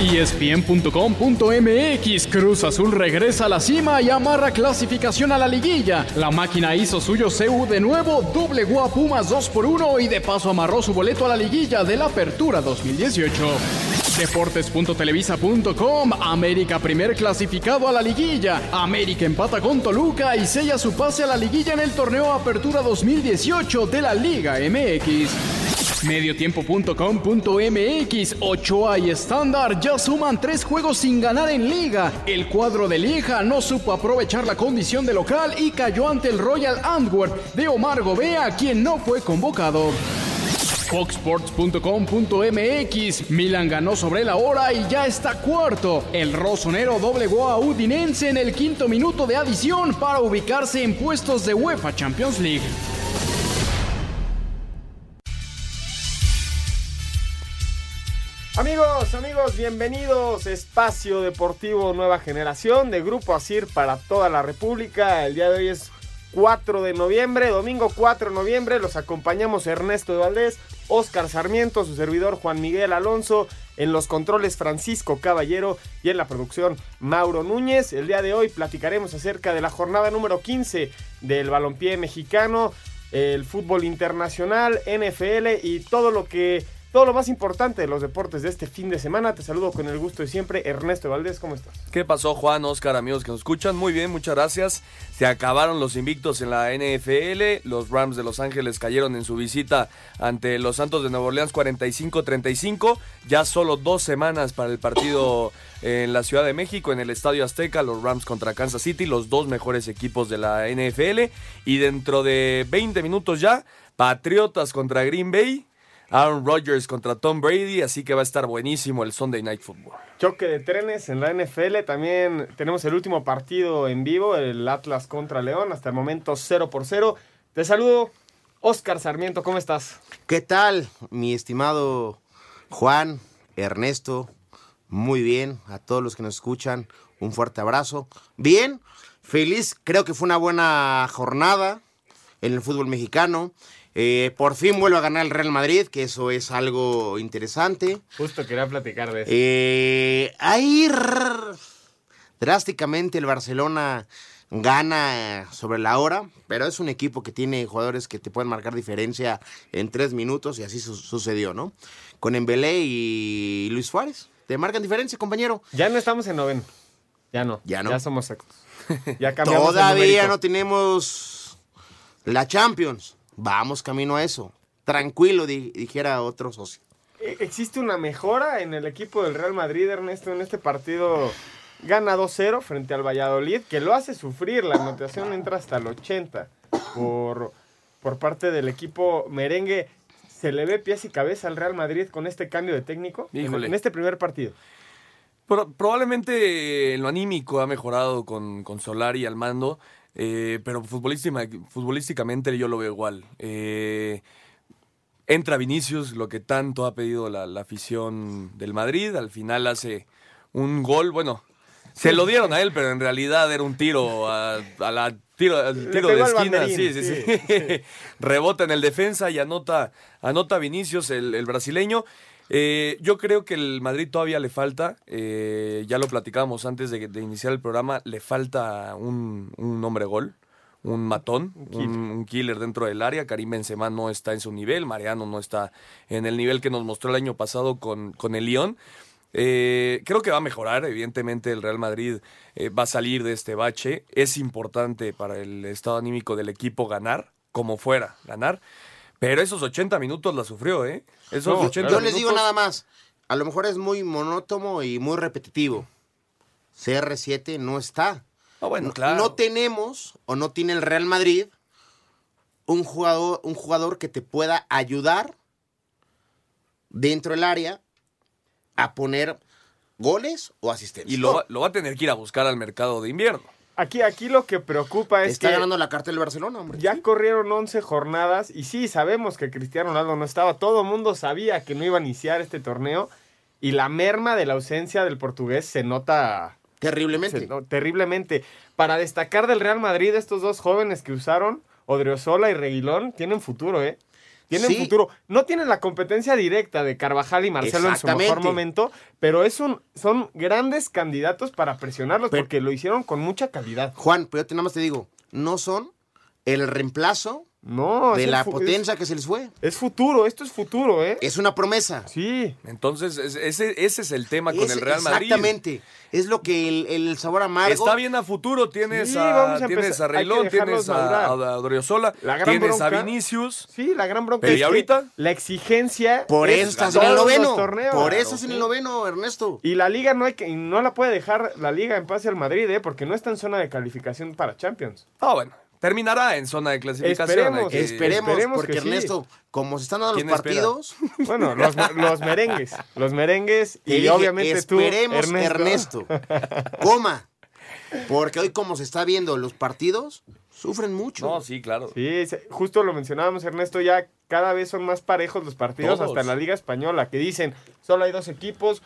ESPN.com.mx Cruz Azul regresa a la cima y amarra clasificación a la liguilla. La máquina hizo suyo CU de nuevo, doblegó a Pumas 2 por 1 y de paso amarró su boleto a la liguilla de la Apertura 2018. Deportes.televisa.com América primer clasificado a la liguilla. América empata con Toluca y sella su pase a la liguilla en el torneo Apertura 2018 de la Liga MX. Mediotiempo.com.mx Ochoa y Estándar ya suman tres juegos sin ganar en liga. El cuadro de Lieja no supo aprovechar la condición de local y cayó ante el Royal Antwerp de Omar Gobea, quien no fue convocado. Foxsports.com.mx Milan ganó sobre la hora y ya está cuarto. El rosonero doblegó a Udinense en el quinto minuto de adición para ubicarse en puestos de UEFA Champions League. Amigos, amigos, bienvenidos. Espacio Deportivo Nueva Generación de Grupo Asir para toda la República. El día de hoy es 4 de noviembre, domingo 4 de noviembre. Los acompañamos Ernesto de Valdés, Oscar Sarmiento, su servidor Juan Miguel Alonso, en los controles Francisco Caballero y en la producción Mauro Núñez. El día de hoy platicaremos acerca de la jornada número 15 del balompié mexicano, el fútbol internacional, NFL y todo lo que todo lo más importante de los deportes de este fin de semana. Te saludo con el gusto de siempre, Ernesto Valdés, ¿cómo estás? ¿Qué pasó, Juan, Oscar, amigos que nos escuchan? Muy bien, muchas gracias. Se acabaron los invictos en la NFL. Los Rams de Los Ángeles cayeron en su visita ante los Santos de Nueva Orleans 45-35. Ya solo dos semanas para el partido en la Ciudad de México, en el Estadio Azteca, los Rams contra Kansas City, los dos mejores equipos de la NFL. Y dentro de 20 minutos ya, Patriotas contra Green Bay. Aaron Rodgers contra Tom Brady, así que va a estar buenísimo el Sunday Night Football. Choque de trenes en la NFL. También tenemos el último partido en vivo, el Atlas contra León. Hasta el momento 0 por 0. Te saludo, Oscar Sarmiento, ¿cómo estás? ¿Qué tal, mi estimado Juan, Ernesto? Muy bien, a todos los que nos escuchan, un fuerte abrazo. Bien, feliz, creo que fue una buena jornada en el fútbol mexicano. Eh, por fin vuelve a ganar el Real Madrid, que eso es algo interesante. Justo quería platicar de eso. Eh, ahí rrr, drásticamente el Barcelona gana sobre la hora, pero es un equipo que tiene jugadores que te pueden marcar diferencia en tres minutos y así su- sucedió, ¿no? Con Embelé y Luis Suárez. Te marcan diferencia, compañero. Ya no estamos en noveno. Ya no. Ya no. Ya somos secos. Ya cambiamos Todavía no tenemos la Champions. Vamos camino a eso. Tranquilo, di- dijera otro socio. Eh, ¿Existe una mejora en el equipo del Real Madrid, Ernesto, en este partido? Gana 2-0 frente al Valladolid, que lo hace sufrir. La anotación entra hasta el 80 por, por parte del equipo merengue. ¿Se le ve pies y cabeza al Real Madrid con este cambio de técnico? En- Híjole. En, este primer partido. Pro- probablemente en lo anímico ha mejorado con, con Solari al mando, eh, pero futbolística- futbolísticamente yo lo veo igual. Eh, entra Vinicius, lo que tanto ha pedido la, la afición del Madrid, al final hace un gol, bueno, se lo dieron a él, pero en realidad era un tiro a, a la tiro, al tiro de esquina, sí, sí, sí, sí. Rebota en el defensa y anota, anota Vinicius, el, el brasileño. Eh, yo creo que el Madrid todavía le falta, eh, ya lo platicábamos antes de, de iniciar el programa, le falta un, un hombre gol, un matón, un, un killer dentro del área. Karim Benzema no está en su nivel, Mariano no está en el nivel que nos mostró el año pasado con, con el Lyon. Eh, creo que va a mejorar, evidentemente el Real Madrid eh, va a salir de este bache. Es importante para el estado anímico del equipo ganar, como fuera, ganar. Pero esos 80 minutos la sufrió, ¿eh? Esos No, 80 Yo les digo nada más. A lo mejor es muy monótono y muy repetitivo. CR7 no está. Ah, bueno, No- claro. No tenemos o no tiene el Real Madrid un jugador, un jugador que te pueda ayudar dentro del área a poner goles o asistencias. Y lo, lo va a tener que ir a buscar al mercado de invierno. Aquí, aquí lo que preocupa es Está que ganando la carta del Barcelona, hombre. ya corrieron 11 jornadas y sí, sabemos que Cristiano Ronaldo no estaba. Todo el mundo sabía que no iba a iniciar este torneo y la merma de la ausencia del portugués se nota Terriblemente. se- no, terriblemente. Para destacar del Real Madrid, estos dos jóvenes que usaron, Odriozola y Reguilón, tienen futuro, ¿eh? Tienen Sí. futuro. No tienen la competencia directa de Carvajal y Marcelo en su mejor momento, pero es un, son grandes candidatos para presionarlos Pero- porque lo hicieron con mucha calidad. Juan, pero yo te- nada más te digo, no son el reemplazo No, es de la potencia que se les fue. Es, es futuro, esto es futuro, ¿eh? Es una promesa. Sí. Entonces, es- ese, ese es el tema con Es- el Real Madrid. Exactamente. Es lo que el, el sabor amargo. Está bien a futuro, tienes Sí, a, a tienes a Reilón, tienes a, madurar. a tienes bronca- a Vinicius. Sí, la gran bronca Pero es ¿y ahorita? la exigencia Por es eso estás en el noveno. torneos. Por Claro, eso es en sí. el noveno, Ernesto. Y la liga no hay que, y no la puede dejar la liga en pase al Madrid, ¿eh? porque no está en zona de calificación para Champions. Ah, bueno, terminará en zona de clasificación. Esperemos, que- Esperemos, esperemos porque que sí. Ernesto, como se están dando los partidos, Bueno, los, los merengues, los merengues y dije, obviamente tú, esperemos, Ernesto. Ernesto. Coma. Porque hoy, como se está viendo los partidos, sufren mucho. No, sí, claro. Sí, justo lo mencionábamos, Ernesto, ya cada vez son más parejos los partidos, Todos. hasta en la Liga Española, que dicen, solo hay dos equipos.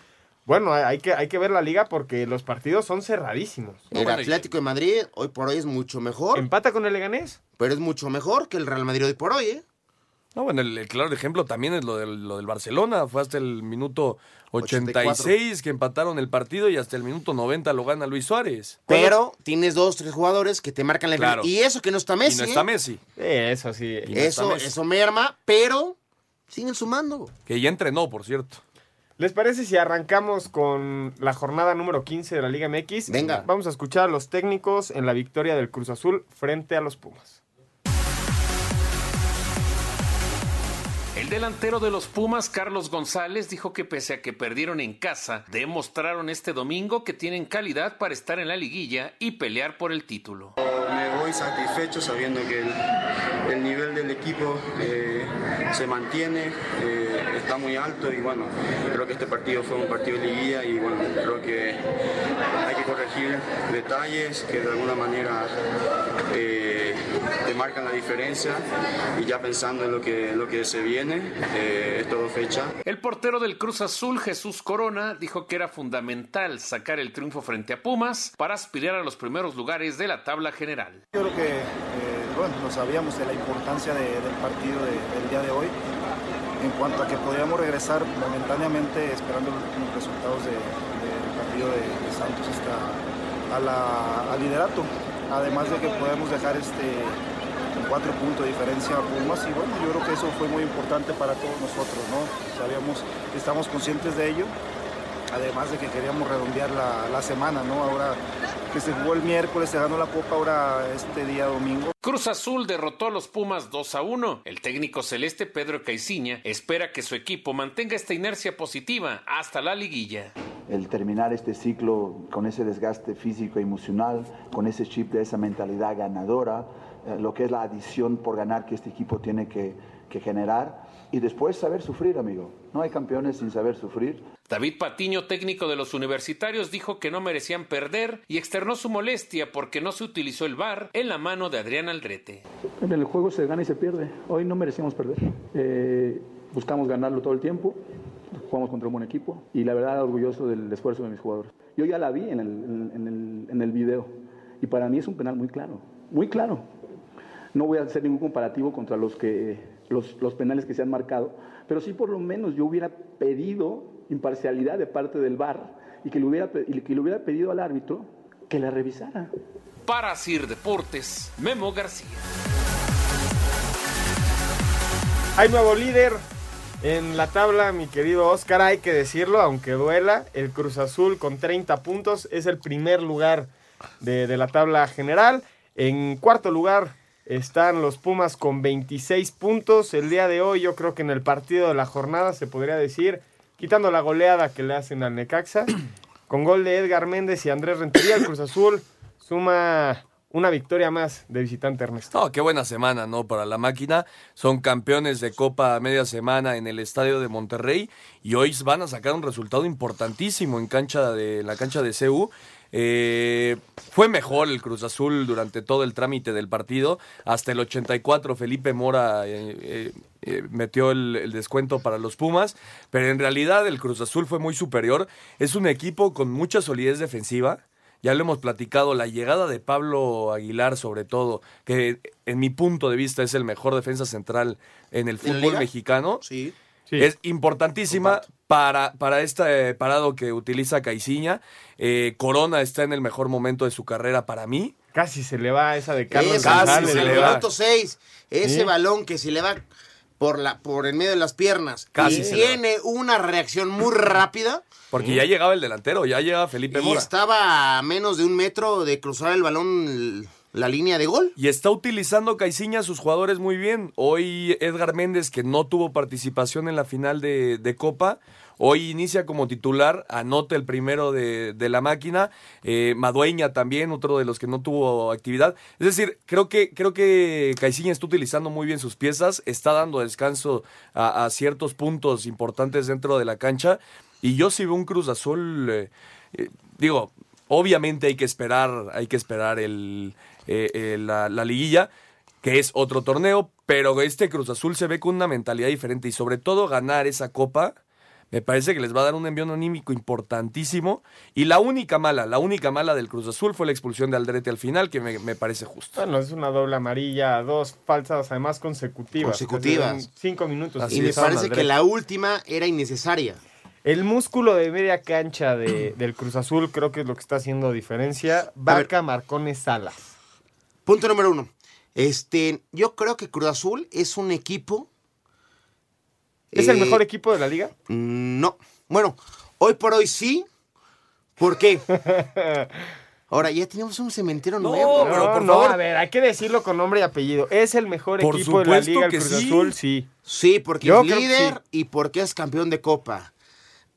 Bueno, hay que, hay que ver la liga porque los partidos son cerradísimos. el bueno, y- Atlético de Madrid hoy por hoy es mucho mejor, Empata con el Leganés. pero es mucho mejor que el Real Madrid hoy por hoy, ¿eh? No, bueno, el, el claro ejemplo también es lo del, lo del Barcelona. Fue hasta el minuto 86 que empataron el partido y hasta el minuto 90 lo gana Luis Suárez. Pero tienes dos, tres jugadores que te marcan la Claro. Y eso que no está Messi. y no está ¿eh? Messi, Sí, eso sí. Y no está Eso, Messi. eso merma, pero siguen sumando. que ya entrenó, por cierto. ¿Les parece si arrancamos con la jornada número 15 de la Liga MX? Venga. Vamos a escuchar a los técnicos en la victoria del Cruz Azul frente a los Pumas. El delantero de los Pumas, Carlos González, dijo que pese a que perdieron en casa, demostraron este domingo que tienen calidad para estar en la liguilla y pelear por el título. Me voy satisfecho sabiendo que el, el nivel del equipo eh, se mantiene, eh, está muy alto y bueno, creo que este partido fue un partido de liguilla y bueno, creo que hay que corregir detalles que de alguna manera eh, marcan la diferencia y ya pensando en lo que, lo que se viene, eh, es todo fecha. El portero del Cruz Azul, Jesús Corona, dijo que era fundamental sacar el triunfo frente a Pumas para aspirar a los primeros lugares de la tabla general. Yo creo que, eh, bueno, lo sabíamos de la importancia de- del partido de- del día de hoy, en cuanto a que podíamos regresar momentáneamente esperando los resultados de- del partido de, de Santos hasta a la- al liderato, además de que podemos dejar este cuatro puntos de diferencia a Pumas y bueno, yo creo que eso fue muy importante para todos nosotros, ¿no? Sabíamos, estamos conscientes de ello, además de que queríamos redondear la, la semana, ¿no? Ahora que se jugó el miércoles, se ganó la copa, ahora este día domingo. Cruz Azul derrotó a los Pumas 2 a 1. El técnico celeste Pedro Caiciña espera que su equipo mantenga esta inercia positiva hasta la liguilla. el terminar este ciclo con ese desgaste físico y emocional, con ese chip de esa mentalidad ganadora, lo que es la adición por ganar que este equipo tiene que, que generar y después saber sufrir, amigo. No hay campeones sin saber sufrir. David Patiño, técnico de los universitarios, dijo que no merecían perder y externó su molestia porque no se utilizó el VAR en la mano de Adrián Aldrete. En el juego se gana y se pierde. Hoy no merecíamos perder. Eh, buscamos ganarlo todo el tiempo. Jugamos contra un buen equipo y la verdad orgulloso del esfuerzo de mis jugadores. Yo ya la vi en el, en el, en el video y para mí es un penal muy claro, muy claro. No voy a hacer ningún comparativo contra los, que, los, los penales que se han marcado, pero sí por lo menos yo hubiera pedido imparcialidad de parte del VAR y que le hubiera, que le hubiera pedido al árbitro que la revisara. Para Sir Deportes, Memo García. Hay nuevo líder en la tabla, mi querido Oscar, hay que decirlo, aunque duela. El Cruz Azul con 30 puntos es el primer lugar de, de la tabla general. En cuarto lugar están los Pumas con 26 puntos. El día de hoy yo creo que en el partido de la jornada se podría decir, quitando la goleada que le hacen al Necaxa, con gol de Edgar Méndez y Andrés Rentería, el Cruz Azul suma una victoria más de visitante Ernesto. No, qué buena semana, ¿no? Para la máquina. Son campeones de Copa media semana en el estadio de Monterrey y hoy van a sacar un resultado importantísimo en cancha de la cancha de CU. Eh, fue mejor el Cruz Azul durante todo el trámite del partido. Hasta el 84 Felipe Mora eh, eh, eh, metió el, el descuento para los Pumas. Pero en realidad el Cruz Azul fue muy superior. Es un equipo con mucha solidez defensiva. Ya lo hemos platicado, la llegada de Pablo Aguilar sobre todo, que en mi punto de vista es el mejor defensa central en el fútbol mexicano. Sí. Es importantísima para, para este parado que utiliza Caiciña. Eh, Corona está en el mejor momento de su carrera para mí. Casi se le va esa de Carlos González. en el le va. minuto 6, ese Sí. balón que se le va por la por en medio de las piernas Casi y se le va. tiene una reacción muy rápida Porque ya llegaba el delantero, ya llegaba Felipe y Mora. estaba a menos de un metro de cruzar el balón la línea de gol. Y está utilizando Caiciña a sus jugadores muy bien. Hoy Edgar Méndez, que no tuvo participación en la final de, Copa, hoy inicia como titular, anota el primero de, la máquina. Eh, Madueña también, otro de los que no tuvo actividad. Es decir, creo que, creo que Caiciña está utilizando muy bien sus piezas, está dando descanso a, ciertos puntos importantes dentro de la cancha. Y yo sí veo un Cruz Azul, eh, eh, digo, obviamente hay que esperar, hay que esperar el, eh, eh, la, la liguilla, que es otro torneo, pero este Cruz Azul se ve con una mentalidad diferente y sobre todo ganar esa copa. Me parece que les va a dar un envío anímico importantísimo. Y la única mala, la única mala del Cruz Azul fue la expulsión de Aldrete al final, que me, me parece justo. Bueno, es una doble amarilla, dos falsas además consecutivas. Consecutivas. Cinco minutos. y me parece que la última era innecesaria. El músculo de media cancha de- del Cruz Azul creo que es lo que está haciendo diferencia. Vaca, Marcones, Salas. Punto número uno. Este, yo creo que Cruz Azul es un equipo. ¿Es el eh, mejor equipo de la liga? No. Bueno, hoy por hoy sí. ¿Por qué? Ahora, ya tenemos un cementerio nuevo. no, no, a ver, hay que decirlo con nombre y apellido. Es el mejor Por equipo de la liga, el que Cruz sí. Azul, sí. Sí, porque Yo es líder sí. y porque es campeón de Copa.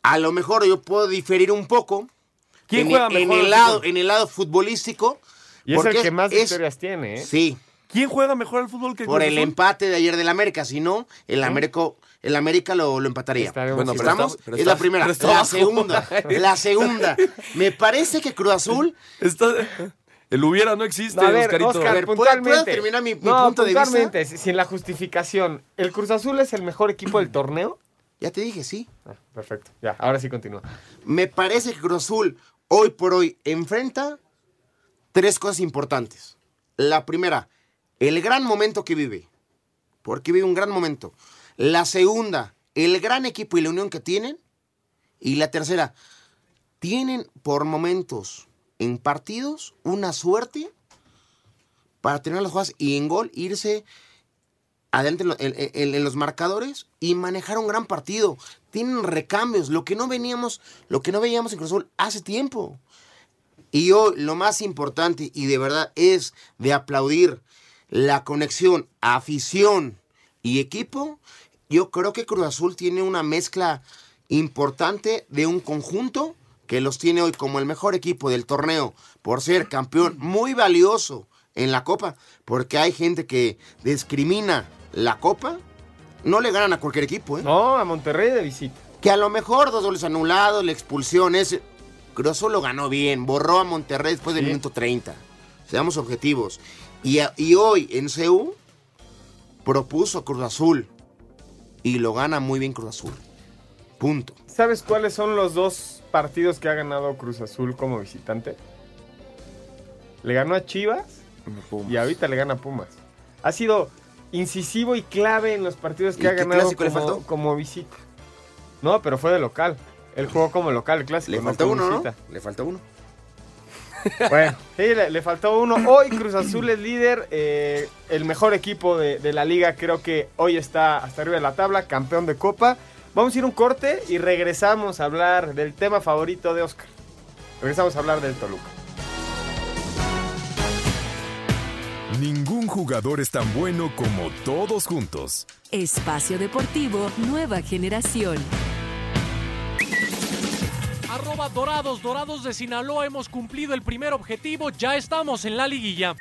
A lo mejor yo puedo diferir un poco. ¿Quién en, juega en mejor el lado, en el lado futbolístico. Y es el que más es- victorias tiene, ¿eh? Sí, ¿Quién juega mejor al fútbol que el por Cruz el Azul? empate de ayer del América. Si no, el América, el América lo, lo empataría. Estaremos- Bueno, pero ¿Estamos? está- pero es está- la primera. pero está La segunda. La segunda. Me parece que Cruz Azul. Está- el hubiera no existe, No, a ver, Oscarito. Oscar, A ver, ¿puedo- puntualmente. puedo terminar mi- mi no, punto de vista? puntualmente, si- sin la justificación. ¿El Cruz Azul es el mejor equipo del torneo? Ya te dije, sí. Ah, perfecto. Ya, ahora sí continúa. Me parece que Cruz Azul hoy por hoy enfrenta tres cosas importantes. La primera, el gran momento que vive. Porque vive un gran momento. La segunda, el gran equipo y la unión que tienen. Y la tercera, tienen por momentos en partidos una suerte para tener las jugadas y en gol irse adelante en, lo- en- en- en los marcadores y manejar un gran partido. Tienen recambios, lo que no veníamos, lo que no veíamos en Cruz Azul hace tiempo. Y hoy lo más importante y de verdad es de aplaudir la conexión afición y equipo. Yo creo que Cruz Azul tiene una mezcla importante de un conjunto que los tiene hoy como el mejor equipo del torneo por ser campeón muy valioso en la copa, porque hay gente que discrimina la copa, no le ganan a cualquier equipo, ¿eh? No, a Monterrey de visita. Que a lo mejor dos goles anulados, la expulsión, ese. Cruz Azul lo ganó bien, borró a Monterrey después del Sí. minuto 30. Seamos objetivos. Y, a- y hoy en CU propuso a Cruz Azul y lo gana muy bien Cruz Azul. Punto. ¿Sabes cuáles son los dos partidos que ha ganado Cruz Azul como visitante? Le ganó a Chivas y ahorita le gana a Pumas. Ha sido incisivo y clave en los partidos que ¿Y ha ganado como, como visita. No, pero fue de local. Él jugó como local, el clásico. Le faltó uno, ¿no? Le faltó uno. Bueno, sí, le, le faltó uno. Hoy Cruz Azul es líder, eh, el mejor equipo de, de la liga. Creo que hoy está hasta arriba de la tabla, campeón de Copa. Vamos a ir a un corte y regresamos a hablar del tema favorito de Oscar. Regresamos a hablar del Toluca. Ningún jugador es tan bueno como todos juntos. Espacio Deportivo Nueva Generación. Arroba Dorados, Dorados de Sinaloa, hemos cumplido el primer objetivo, ya estamos en la liguilla.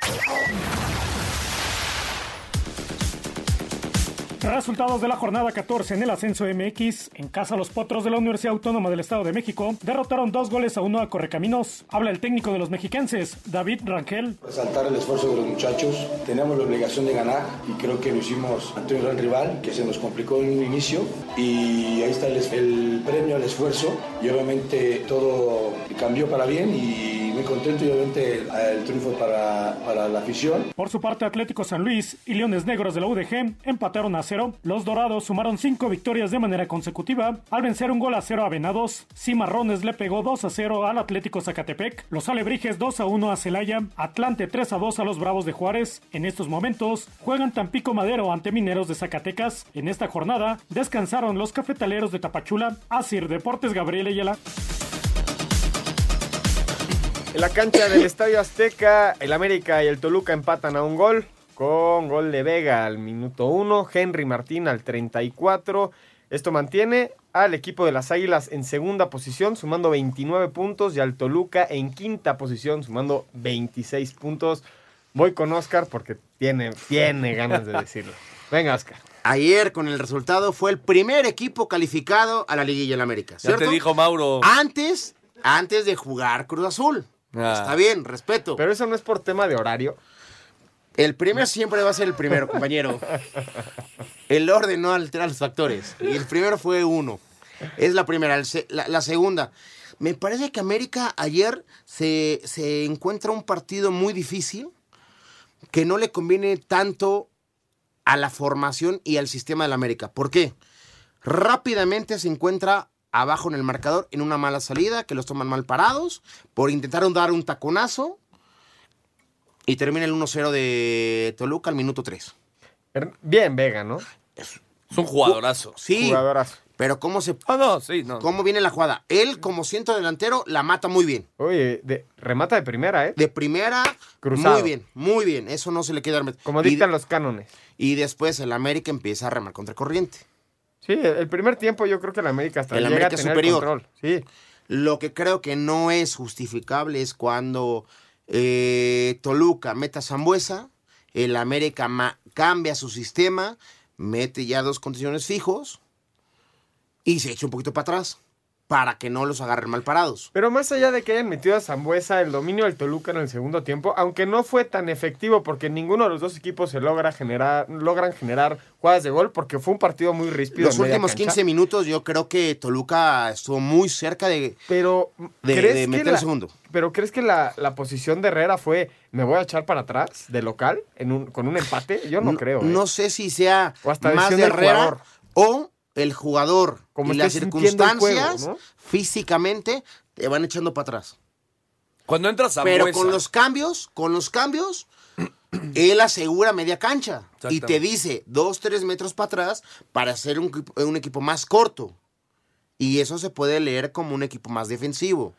Resultados de la jornada 14 en el ascenso MX. En casa, los potros de la Universidad Autónoma del Estado de México derrotaron dos goles a uno a Correcaminos. Habla el técnico de los mexiquenses, David Rangel. Resaltar el esfuerzo de los muchachos. Teníamos la obligación de ganar y creo que lo hicimos ante un gran rival que se nos complicó en un inicio. Y ahí está el, el premio al esfuerzo. Y obviamente todo cambió para bien y muy contento y obviamente el triunfo para, para la afición. Por su parte, Atlético San Luis y Leones Negros de la UDG empataron a cero. Los Dorados sumaron cinco victorias de manera consecutiva al vencer un gol a cero a Venados. Cimarrones le pegó 2 a 0 al Atlético Zacatepec. Los Alebrijes 2 a 1 a Celaya. Atlante 3 a 2 a los Bravos de Juárez. En estos momentos juegan Tampico Madero ante Mineros de Zacatecas. En esta jornada descansaron los cafetaleros de Tapachula. Asir Deportes Gabriel Ayala. En la cancha del Estadio Azteca, el América y el Toluca empatan a un gol, con gol de Vega al minuto 1, Henry Martín al 34. Esto mantiene al equipo de las Águilas en segunda posición, sumando 29 puntos, y al Toluca en quinta posición, sumando 26 puntos. Voy con Oscar porque tiene, tiene ganas de decirlo. Venga, Oscar. Ayer, con el resultado, fue el primer equipo calificado a la Liguilla en América. ¿cierto? Ya te dijo Mauro. Antes, antes de jugar Cruz Azul. Ah. Está bien, respeto. Pero eso no es por tema de horario. El primero siempre va a ser el primero, compañero. El orden no altera los factores. Y el primero fue uno. Es la primera. La, la segunda. Me parece que América ayer se, se encuentra un partido muy difícil que no le conviene tanto a la formación y al sistema del América. ¿Por qué? Rápidamente se encuentra abajo en el marcador en una mala salida, que los toman mal parados, por intentar dar un taconazo y termina el 1-0 de Toluca al minuto 3. Bien, Vega, ¿no? Es un jugadorazo. Sí. Jugadorazo. Pero cómo se Ah, no, sí, no. cómo viene la jugada. Él como centro delantero la mata muy bien. Oye, de, remata de primera, ¿eh? De primera, Cruzado. muy bien, muy bien. Eso no se le queda. Como y, dictan los cánones. y después el América empieza a remar contra corriente. Sí, el primer tiempo yo creo que el América hasta El llega América a tener superior. control. Sí. Lo que creo que no es justificable es cuando eh, Toluca meta a Zambuesa, el América cambia su sistema, mete ya dos condiciones fijos y se echa un poquito para atrás para que no los agarren mal parados. Pero más allá de que hayan metido a Zambuesa, el dominio del Toluca en el segundo tiempo, aunque no fue tan efectivo porque ninguno de los dos equipos se logra generar, logran generar jugadas de gol porque fue un partido muy ríspido. Los en media últimos cancha. 15 minutos yo creo que Toluca estuvo muy cerca de, Pero, de- ¿crees de que meter la- el segundo. Pero ¿crees que la, la posición de Herrera fue me voy a echar para atrás de local en un, con un empate? Yo no, creo. ¿eh? No sé si sea O hasta más de Herrera o el jugador Como y las circunstancias juego, ¿no? físicamente te van echando para atrás. Cuando entras a Pero con los cambios, con los cambios, él asegura media cancha y te dice dos, tres metros para atrás para hacer un equipo más corto. Y eso se puede leer como un equipo más defensivo.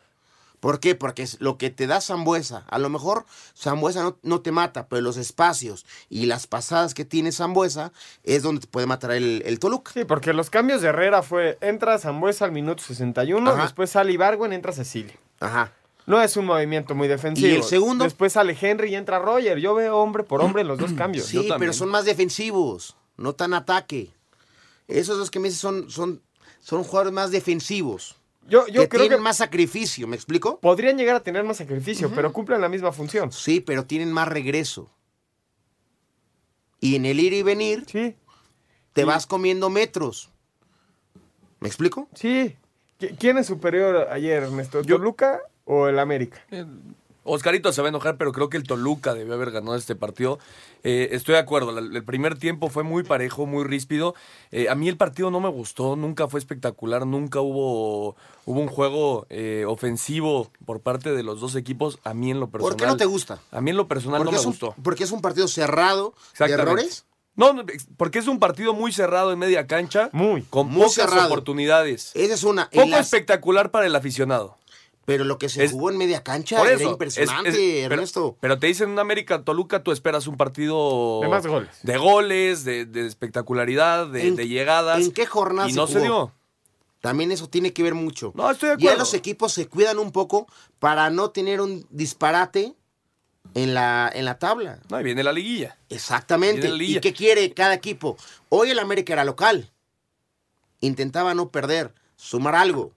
¿Por qué? Porque es lo que te da Zambuesa. A lo mejor Zambuesa no, no te mata, pero los espacios y las pasadas que tiene Zambuesa es donde te puede matar el, el Toluca. Sí, porque los cambios de Herrera fue entra Zambuesa al minuto 61, Ajá. después sale Ibargüen, entra Cecilio. Ajá. No es un movimiento muy defensivo. ¿Y el segundo? Después sale Henry y entra Roger. Yo veo hombre por hombre en los dos cambios. Sí, pero son más defensivos, no tan ataque. Esos dos que me dices son, son, son jugadores más defensivos. Yo, yo que creo tienen que más sacrificio, ¿me explico? podrían llegar a tener más sacrificio, pero cumplen la misma función. Sí, pero tienen más regreso. Y en el ir y venir, Sí, te vas comiendo metros. ¿Me explico? sí. ¿Qui- ¿Quién es superior ayer, Ernesto? ¿Toluca o el América? Oscarito se va a enojar, pero creo que el Toluca debió haber ganado este partido. Eh, estoy de acuerdo, el primer tiempo fue muy parejo, muy ríspido. Eh, a mí el partido no me gustó, nunca fue espectacular, nunca hubo, hubo un juego eh, ofensivo por parte de los dos equipos. A mí en lo personal. ¿Por qué no te gusta? A mí en lo personal no me un, gustó. porque es un partido cerrado de errores. No, no, porque es un partido muy cerrado en media cancha, Muy. con Muy pocas cerrado. oportunidades. Esa es una. Poco las- espectacular para el aficionado. Pero lo que se Es- jugó en media cancha Por era eso. impresionante, es- es- pero- Ernesto. Pero, te dicen en América Toluca, tú esperas un partido. De más goles. De goles, de, de espectacularidad, de, ¿En- de llegadas. ¿En qué jornada Y se no se jugó? dio. También eso tiene que ver mucho. No, estoy de Ya acuerdo. los equipos se cuidan un poco para no tener un disparate en la, en la tabla. No, y viene la liguilla. Exactamente. Viene la liguilla. ¿Y qué quiere cada equipo? Hoy el América era local. Intentaba no perder, sumar algo.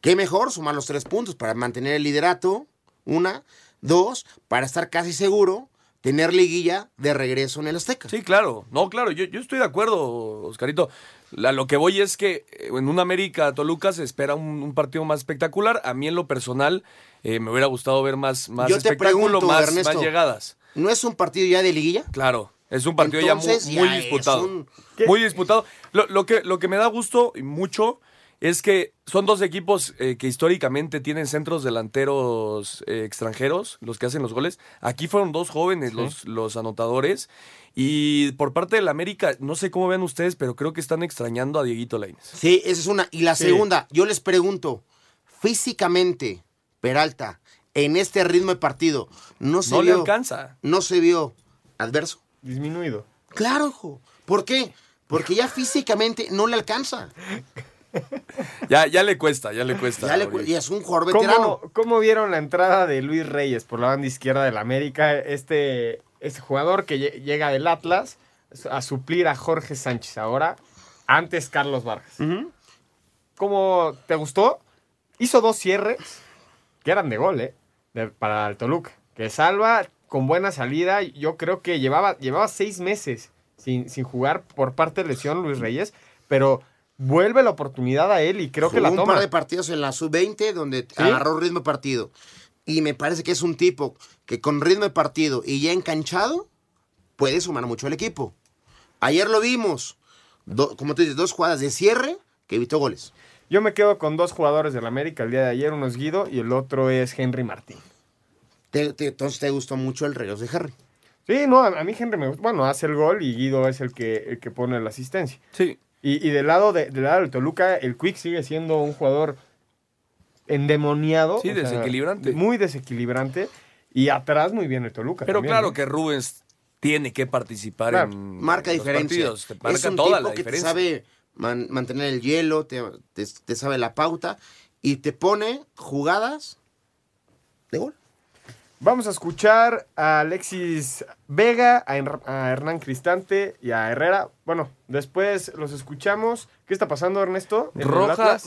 ¿Qué mejor? Sumar los tres puntos para mantener el liderato. Una. Dos, para estar casi seguro, tener liguilla de regreso en el Azteca. Sí, claro. No, claro, yo, yo estoy de acuerdo, Oscarito. La- lo que voy es que eh, en un América Toluca se espera un, un partido más espectacular. A mí en lo personal eh, me hubiera gustado ver más, más Yo te pregunto, más, Ernesto, más llegadas. ¿No es un partido ya de liguilla? Claro, es un partido Entonces, ya muy, disputado. un- Muy disputado. Lo, lo que, lo que me da gusto y mucho es que son dos equipos eh, que históricamente tienen centros delanteros eh, extranjeros, los que hacen los goles. Aquí fueron dos jóvenes los, los anotadores. Y por parte del América, no sé cómo vean ustedes, pero creo que están extrañando a Dieguito Lainez. Sí, esa es una. Y la Sí. segunda, yo les pregunto, físicamente, Peralta, en este ritmo de partido, no se No le vio. alcanza. No se vio adverso. Disminuido. Claro, hijo. ¿Por qué? Porque ya físicamente no le alcanza. Ya, ya le cuesta, ya le cuesta. Ya le ahorita. cu- y es un jugador veterano. ¿Cómo, cómo vieron la entrada de Luis Reyes por la banda izquierda del América? Este, este jugador que lle- llega del Atlas a suplir a Jorge Sánchez ahora, antes Carlos Vargas. ¿Cómo te gustó? Hizo dos cierres que eran de gol, ¿eh? De- para el Toluca. Que salva con buena salida. Yo creo que llevaba, llevaba seis meses sin, sin jugar por parte de lesión Luis Reyes, pero vuelve la oportunidad a él y creo que la Jugó un toma. par de partidos en la sub-20 donde agarró ritmo de partido. Y me parece que es un tipo que con ritmo de partido y ya enganchado puede sumar mucho al equipo. Ayer lo vimos, do- como tú dices, dos jugadas de cierre que evitó goles. Yo me quedo con dos jugadores del América el día de ayer, uno es Guido y el otro es Henry Martín. Te- te- entonces te gustó mucho el regreso de Harry. Sí, no, a, a mí Henry me gusta. Bueno, hace el gol y Guido es el que, el que pone la asistencia. Sí. Y, y del lado de, del lado del Toluca, el Quick sigue siendo un jugador endemoniado. Sí, sea, desequilibrante. muy desequilibrante. Y atrás muy bien el Toluca. Pero también, claro ¿no? que Rubens tiene que participar Claro, en Marca los diferencia. partidos. Te marca es un toda tipo la que te diferencia. sabe man- mantener el hielo, te, te- te sabe la pauta y te pone jugadas de gol. Vamos a escuchar a Alexis Vega, a, Her- a Hernán Cristante y a Herrera. Bueno, después los escuchamos. ¿Qué está pasando, Ernesto? el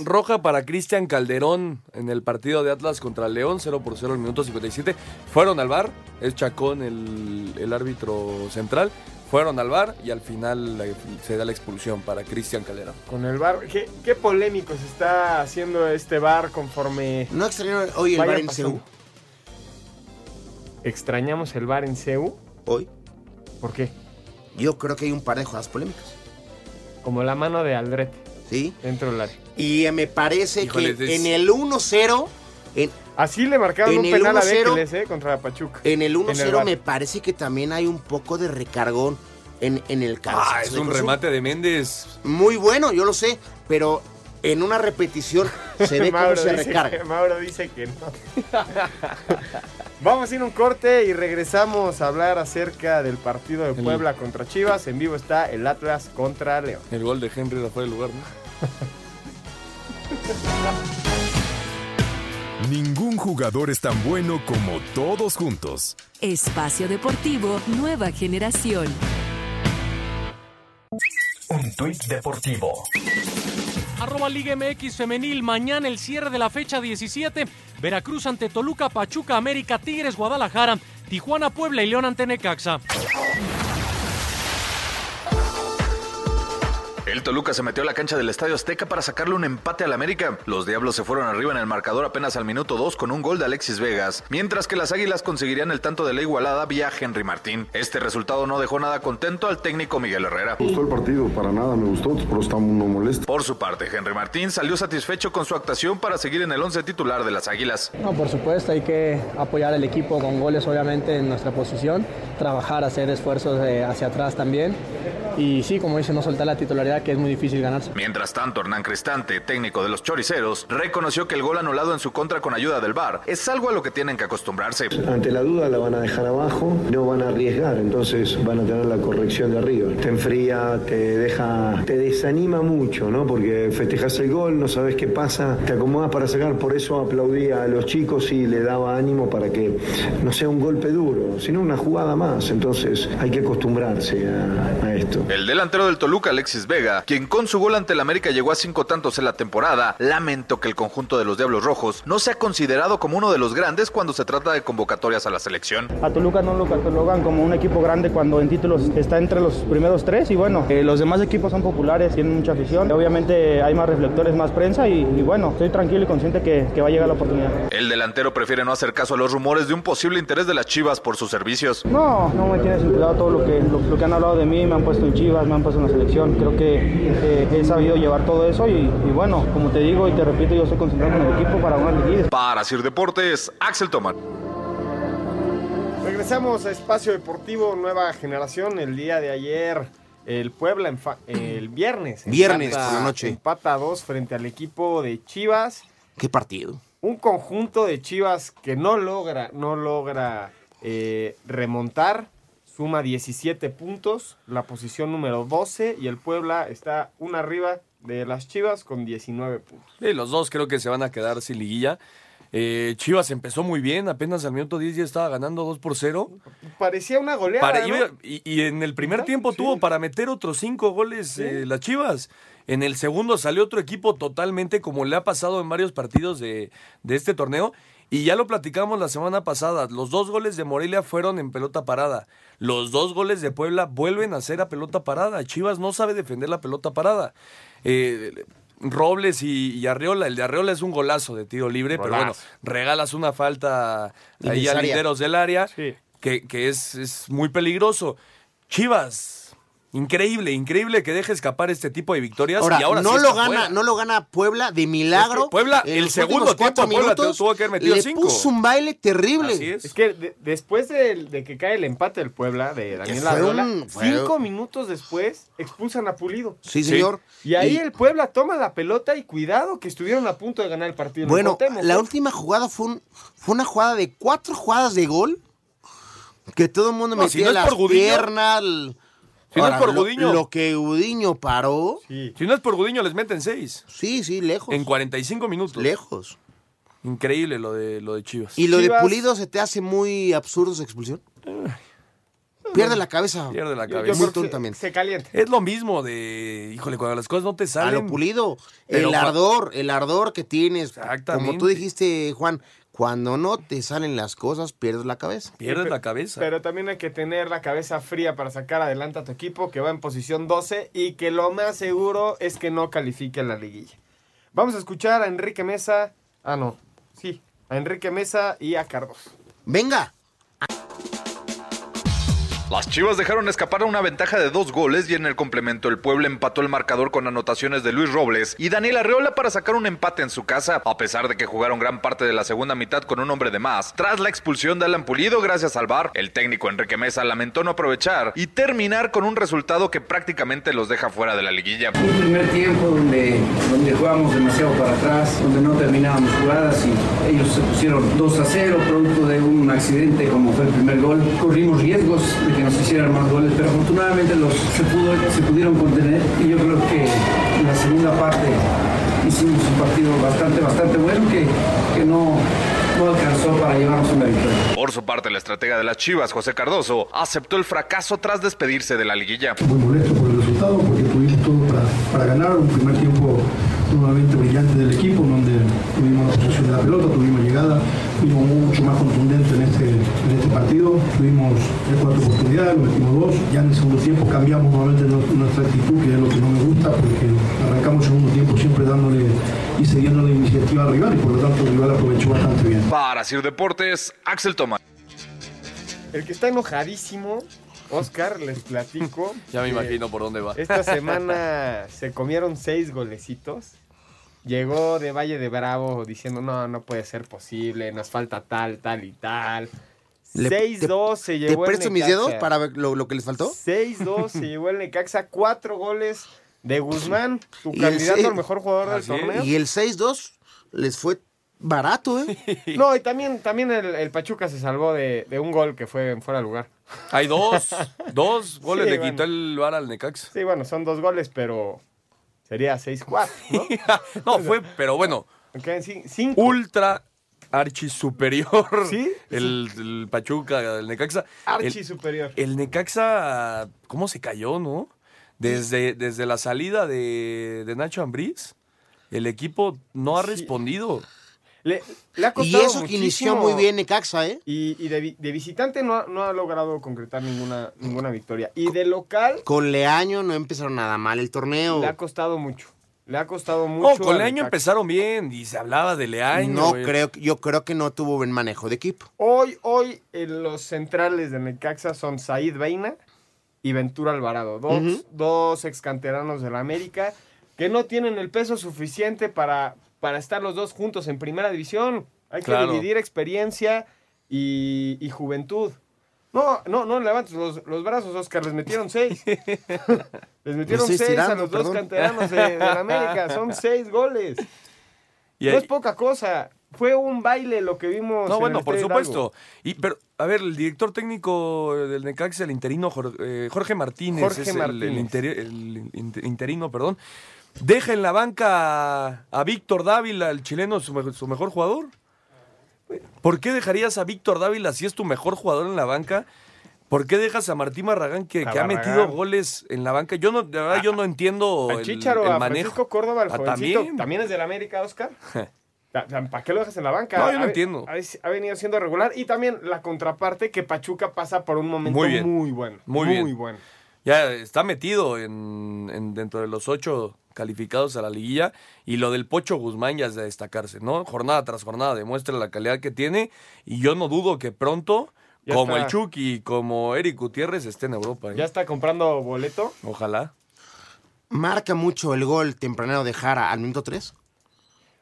Roja, para Cristian Calderón en el partido de Atlas contra León, 0 por 0 al minuto 57. Fueron al bar, es Chacón el, el árbitro central. Fueron al bar y al final se da la expulsión para Cristian Calderón. Con el bar. ¿Qué, qué polémico se está haciendo este bar conforme. No extrañaron hoy el bar en. ¿Extrañamos el bar en CEU? Hoy. ¿Por qué? Yo creo que hay un par de jugadas polémicas. Como la mano de Aldrete. Sí. Dentro del área. Y me parece Híjole, que es- en el 1-0, en, Así le marcaron En un el penal a 1-0, Bekeles, ¿eh? Contra Pachuca. en el 1-0 bar. me parece que también hay un poco de recargón en, en el cabezazo Ah, es un remate de Méndez. Muy bueno, yo lo sé, pero en una repetición se ve cómo se recarga. que- Mauro dice que no. Vamos a ir a un corte y regresamos a hablar acerca del partido de El- Puebla contra Chivas. En vivo está el Atlas contra León. El gol de Henry era fuera de lugar, ¿no? Ningún jugador es tan bueno como todos juntos. Espacio Deportivo Nueva Generación. Un tuit deportivo. Arroba Liga MX Femenil. Mañana el cierre de la fecha 17. Veracruz ante Toluca, Pachuca, América, Tigres, Guadalajara, Tijuana, Puebla y León ante Necaxa. El Toluca se metió a la cancha del Estadio Azteca para sacarle un empate al América. Los Diablos se fueron arriba en el marcador apenas al minuto 2 con un gol de Alexis Vegas, mientras que las Águilas conseguirían el tanto de la igualada vía Henry Martín. Este resultado no dejó nada contento al técnico Miguel Herrera. Me gustó el partido, para nada me gustó, pero está uno molesto. Por su parte, Henry Martín salió satisfecho con su actuación para seguir en el once titular de las Águilas. No, por supuesto, hay que apoyar al equipo con goles, obviamente, en nuestra posición, trabajar, hacer esfuerzos eh, hacia atrás también. Y sí, como dice, no soltar la titularidad realidad que es muy difícil ganarse. Mientras tanto, Hernán Cristante, técnico de los choriceros, reconoció que el gol anulado en su contra con ayuda del VAR es algo a lo que tienen que acostumbrarse. Ante la duda la van a dejar abajo, no van a arriesgar, entonces van a tener la corrección de arriba. Te enfría, te deja, te desanima mucho, ¿no? Porque festejas el gol, no sabes qué pasa, te acomodas para sacar, por eso aplaudía a los chicos y le daba ánimo para que no sea un golpe duro, sino una jugada más. Entonces hay que acostumbrarse a, a esto. El delantero del Toluca, Alexis Vega, quien con su gol ante el América llegó a cinco tantos en la temporada, lamentó que el conjunto de los Diablos Rojos no sea considerado como uno de los grandes cuando se trata de convocatorias a la selección. A Toluca no lo catalogan como un equipo grande cuando en títulos está entre los primeros tres y bueno, eh, los demás equipos son populares, tienen mucha afición, obviamente hay más reflectores, más prensa y, y bueno, estoy tranquilo y consciente que, que va a llegar la oportunidad. El delantero prefiere no hacer caso a los rumores de un posible interés de las Chivas por sus servicios. No, no me tiene sin cuidado todo lo que, lo, lo que han hablado de mí, me han puesto en Chivas, me han puesto en la selección, creo que eh, he sabido llevar todo eso y, y, bueno, como te digo y te repito, yo estoy concentrado con el equipo para una liguilla. Para Sir Deportes, Axel Tomar. Regresamos a Espacio Deportivo Nueva Generación. El día de ayer, el Puebla, el viernes. Viernes por la noche. Empata a dos frente al equipo de Chivas. ¿Qué partido? Un conjunto de Chivas que no logra, no logra eh, remontar. Suma 17 puntos, la posición número 12 y el Puebla está una arriba de las Chivas con 19 puntos. Sí, los dos creo que se van a quedar sin liguilla. Eh, Chivas empezó muy bien, apenas al minuto 10 ya estaba ganando 2 por 0. Parecía una goleada. Para, ¿no? y, y, en el primer tiempo sí. tuvo para meter otros 5 goles sí. eh, las Chivas. En el segundo salió otro equipo totalmente como le ha pasado en varios partidos de, de este torneo. Y ya lo platicamos la semana pasada, los dos goles de Morelia fueron en pelota parada. Los dos goles de Puebla vuelven a ser a pelota parada. Chivas no sabe defender la pelota parada. Eh, Robles y, y, Arriola, el de Arriola es un golazo de tiro libre, golazo. pero bueno, regalas una falta ahí a linderos del área, sí. que, que es, es muy peligroso. Chivas, Increíble, increíble que deje escapar este tipo de victorias. Ahora, y ahora no sí lo gana, no lo gana Puebla de milagro. Es que Puebla, el segundo tiempo Puebla tuvo que haber metido le cinco. puso un baile terrible. Así es. es que de, después de, de, que cae el empate del Puebla de Daniel Arriola, cinco minutos después expulsan a Pulido. Sí, señor. Sí. Y ahí y... el Puebla toma la pelota y cuidado que estuvieron a punto de ganar el partido. Bueno, la última jugada fue, un, fue una jugada de cuatro jugadas de gol que todo el mundo no, metía si no las piernas. Si Ahora, no es por Gudiño. Lo, lo, que Gudiño paró. Sí. Si no es por Gudiño, les meten seis. Sí, sí, lejos. En 45 minutos. Lejos. Increíble lo de, lo de Chivas. ¿Y lo Chivas... de Pulido se te hace muy absurdo su expulsión? Pierde la cabeza. Pierde la cabeza. Muy tontamente. Se, se, calienta. Es lo mismo de, híjole, cuando las cosas no te salen. A lo pulido. El ardor, el ardor que tienes. Exactamente. Como tú dijiste, Juan, cuando no te salen las cosas, pierdes la cabeza. Pierdes la cabeza. Pero también hay que tener la cabeza fría para sacar adelante a tu equipo que va en posición 12 y que lo más seguro es que no califique a la liguilla. Vamos a escuchar a Enrique Mesa. Ah, no. Sí, a Enrique Mesa y a Carlos. Venga. Las Chivas dejaron escapar una ventaja de dos goles y en el complemento el Puebla empató el marcador con anotaciones de Luis Robles y Daniel Arreola para sacar un empate en su casa, a pesar de que jugaron gran parte de la segunda mitad con un hombre de más. Tras la expulsión de Alan Pulido gracias al VAR, el técnico Enrique Mesa lamentó no aprovechar y terminar con un resultado que prácticamente los deja fuera de la liguilla. Un primer tiempo donde, donde jugamos demasiado para atrás, donde no terminábamos jugadas y ellos se pusieron 2 a 0 producto de un accidente como fue el primer gol. Corrimos riesgos de que nos hicieran más goles, pero afortunadamente los se, pudo, se pudieron contener y yo creo que en la segunda parte hicimos un partido bastante, bastante bueno que, que no, no alcanzó para llevarnos una victoria. Por su parte, el estratega de las Chivas, José Cardoso, aceptó el fracaso tras despedirse de la liguilla. Muy molesto por el resultado porque tuvimos todo para, para ganar, un primer tiempo nuevamente brillante del equipo, donde tuvimos la posesión de la pelota, tuvimos llegada, fuimos mucho más contundentes en en este partido, tuvimos tres, cuatro oportunidades, lo metimos dos, ya en el segundo tiempo cambiamos nuevamente nuestra actitud, que es lo que no me gusta, porque arrancamos el segundo tiempo siempre dándole y cediendo la iniciativa al rival y por lo tanto el rival aprovechó bastante bien. Para Sir Deportes, Axel Tomás. El que está enojadísimo Oscar, les platico. ya me imagino por dónde va. Esta semana se comieron seis golecitos. Llegó de Valle de Bravo diciendo, no, no puede ser posible, nos falta tal, tal y tal. 6-2 se llevó ¿Te presto mis dedos para ver lo, lo que les faltó? 6-2 se llevó el Necaxa, cuatro goles de Guzmán, tu Y el candidato seis- al mejor jugador del torneo. Y el 6-2 les fue barato, ¿eh? No, y también, también el, el Pachuca se salvó de, de un gol que fue en fuera de lugar. Hay dos, dos goles Sí, le bueno. quitó el VAR al Necaxa. Sí, bueno, son dos goles, pero sería 6-4, ¿no? No, fue, pero bueno, Ok, sí, cinco. ultra archi superior. ¿Sí? El, el Pachuca, el Necaxa. Archi El- superior. El Necaxa, ¿cómo se cayó, no? Desde, desde la salida de, de Nacho Ambriz, el equipo no ha respondido. Le, le ha Y eso que inició muy bien Necaxa, ¿eh? Y, y de, vi- de visitante no ha, no ha logrado concretar ninguna, ninguna victoria. Y de local Con Leaño no empezaron nada mal el torneo. le ha costado mucho. Le ha costado mucho. No, con al el año Necaxa. empezaron bien y se hablaba de Leaño. no creo, yo creo que no tuvo buen manejo de equipo. Hoy, hoy en los centrales de Necaxa son Said Veina y Ventura Alvarado. Dos, Ujú. dos ex canteranos de la América que no tienen el peso suficiente para, para estar los dos juntos en primera división. Hay que Claro. dividir experiencia y, y juventud. No, no, no levantes los, los brazos, Oscar. Les metieron seis. les metieron seis a los dos canteranos de, de la América. Son seis goles. Y no es poca cosa. Fue un baile lo que vimos. No, en bueno, el por supuesto. Y, pero, a ver, el director técnico del Necaxa, el interino Jorge, eh, Jorge Martínez, Jorge es el- El, Martínez. interi- el inter- interino, perdón. Deja en la banca a, a Víctor Dávila, el chileno, su mejor jugador. ¿Por qué dejarías a Víctor Dávila si es tu mejor jugador en la banca? ¿Por qué dejas a Martín Barragán que, A que ha metido goles en la banca? Yo no, de verdad, yo no entiendo Al el, Chicharo, el a manejo. Francisco Córdoba, el jovencito, también. ¿también? es del América, Oscar? ¿Para qué lo dejas en la banca? No, yo no Ha- entiendo. Ha, ha venido siendo regular. Y también la contraparte que Pachuca pasa por un momento Muy muy, bien. bueno. Muy bien. bueno. Ya está metido en, en- dentro de los ocho calificados a la liguilla. Y lo del Pocho Guzmán ya es de destacarse, ¿no? Jornada tras jornada demuestra la calidad que tiene. Y yo no dudo que pronto, Ya como está. el Chucky y como Eric Gutiérrez, esté en Europa. ¿eh? Ya está comprando boleto. Ojalá. Marca mucho el gol tempranero de Jara al minuto 3.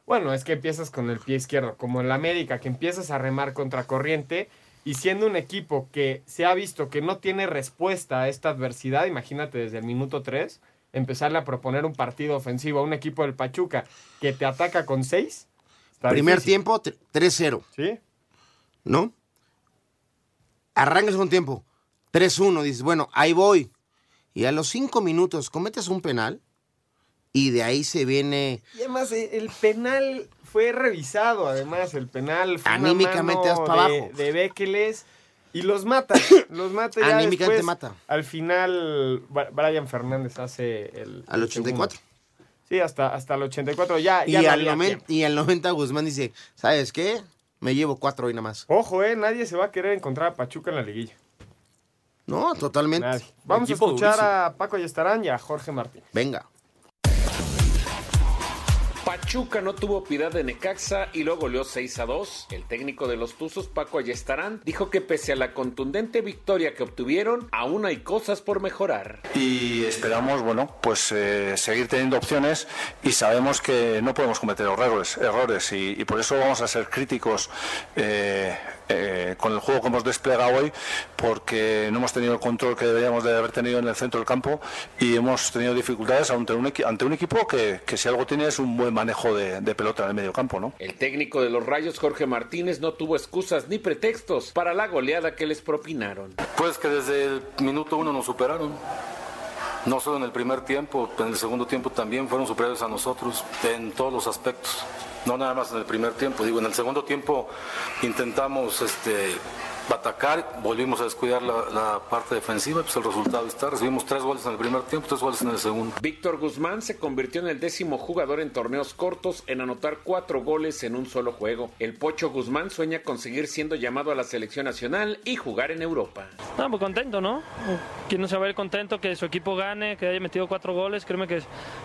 Bueno, es que empiezas con el pie izquierdo, como en la América, que empiezas a remar contra corriente. Y siendo un equipo que se ha visto que no tiene respuesta a esta adversidad, imagínate desde el minuto 3, empezarle a proponer un partido ofensivo a un equipo del Pachuca que te ataca con 6. Primer tiempo, tre- 3-0. ¿Sí? ¿No? Arranca el segundo tiempo, 3-1. Dices, bueno, ahí voy. Y a los 5 minutos cometes un penal. Y de ahí se viene. Y además eh, el penal fue revisado, además el penal fue una Anímicamente mano de, abajo. de Bekeles y los mata, los mata ya Anímicamente después, mata. Al final Brian Fernández hace el Al el 84. segundo. Sí, hasta, hasta el 84 ya, Y ya no al, había 90, tiempo. y al 90 Guzmán dice, ¿sabes qué? Me llevo cuatro hoy nada más. Ojo, eh, nadie se va a querer encontrar a Pachuca en la liguilla. No, totalmente. Nadie. Vamos a escuchar durísimo. a Paco Ayestarán y a Jorge Martín. Venga. Pachuca no tuvo piedad de Necaxa y lo goleó 6 a 2. El técnico de los Tuzos, Paco Ayestarán, dijo que pese a la contundente victoria que obtuvieron, aún hay cosas por mejorar. y esperamos bueno pues eh, seguir teniendo opciones y sabemos que no podemos cometer errores errores y, por eso vamos a ser críticos eh, eh, con el juego que hemos desplegado hoy porque no hemos tenido el control que deberíamos de haber tenido en el centro del campo y hemos tenido dificultades ante un, equi- ante un equipo que, que si algo tiene es un buen manejo de, de pelota en el medio campo ¿no? El técnico de los Rayos, Jorge Martínez, no tuvo excusas ni pretextos para la goleada que les propinaron. Pues que desde el minuto uno nos superaron. No solo en el primer tiempo, en el segundo tiempo también fueron superiores a nosotros en todos los aspectos. No nada más en el primer tiempo. Digo, en el segundo tiempo intentamos este, atacar, volvimos a descuidar la, la parte defensiva, pues el resultado está. Recibimos tres goles en el primer tiempo, tres goles en el segundo. Víctor Guzmán se convirtió en el décimo jugador en torneos cortos en anotar cuatro goles en un solo juego. El Pocho Guzmán sueña con seguir siendo llamado a la selección nacional y jugar en Europa. No, pues contento, ¿no? Quién no se va a ir contento que su equipo gane, que haya metido cuatro goles, créeme que,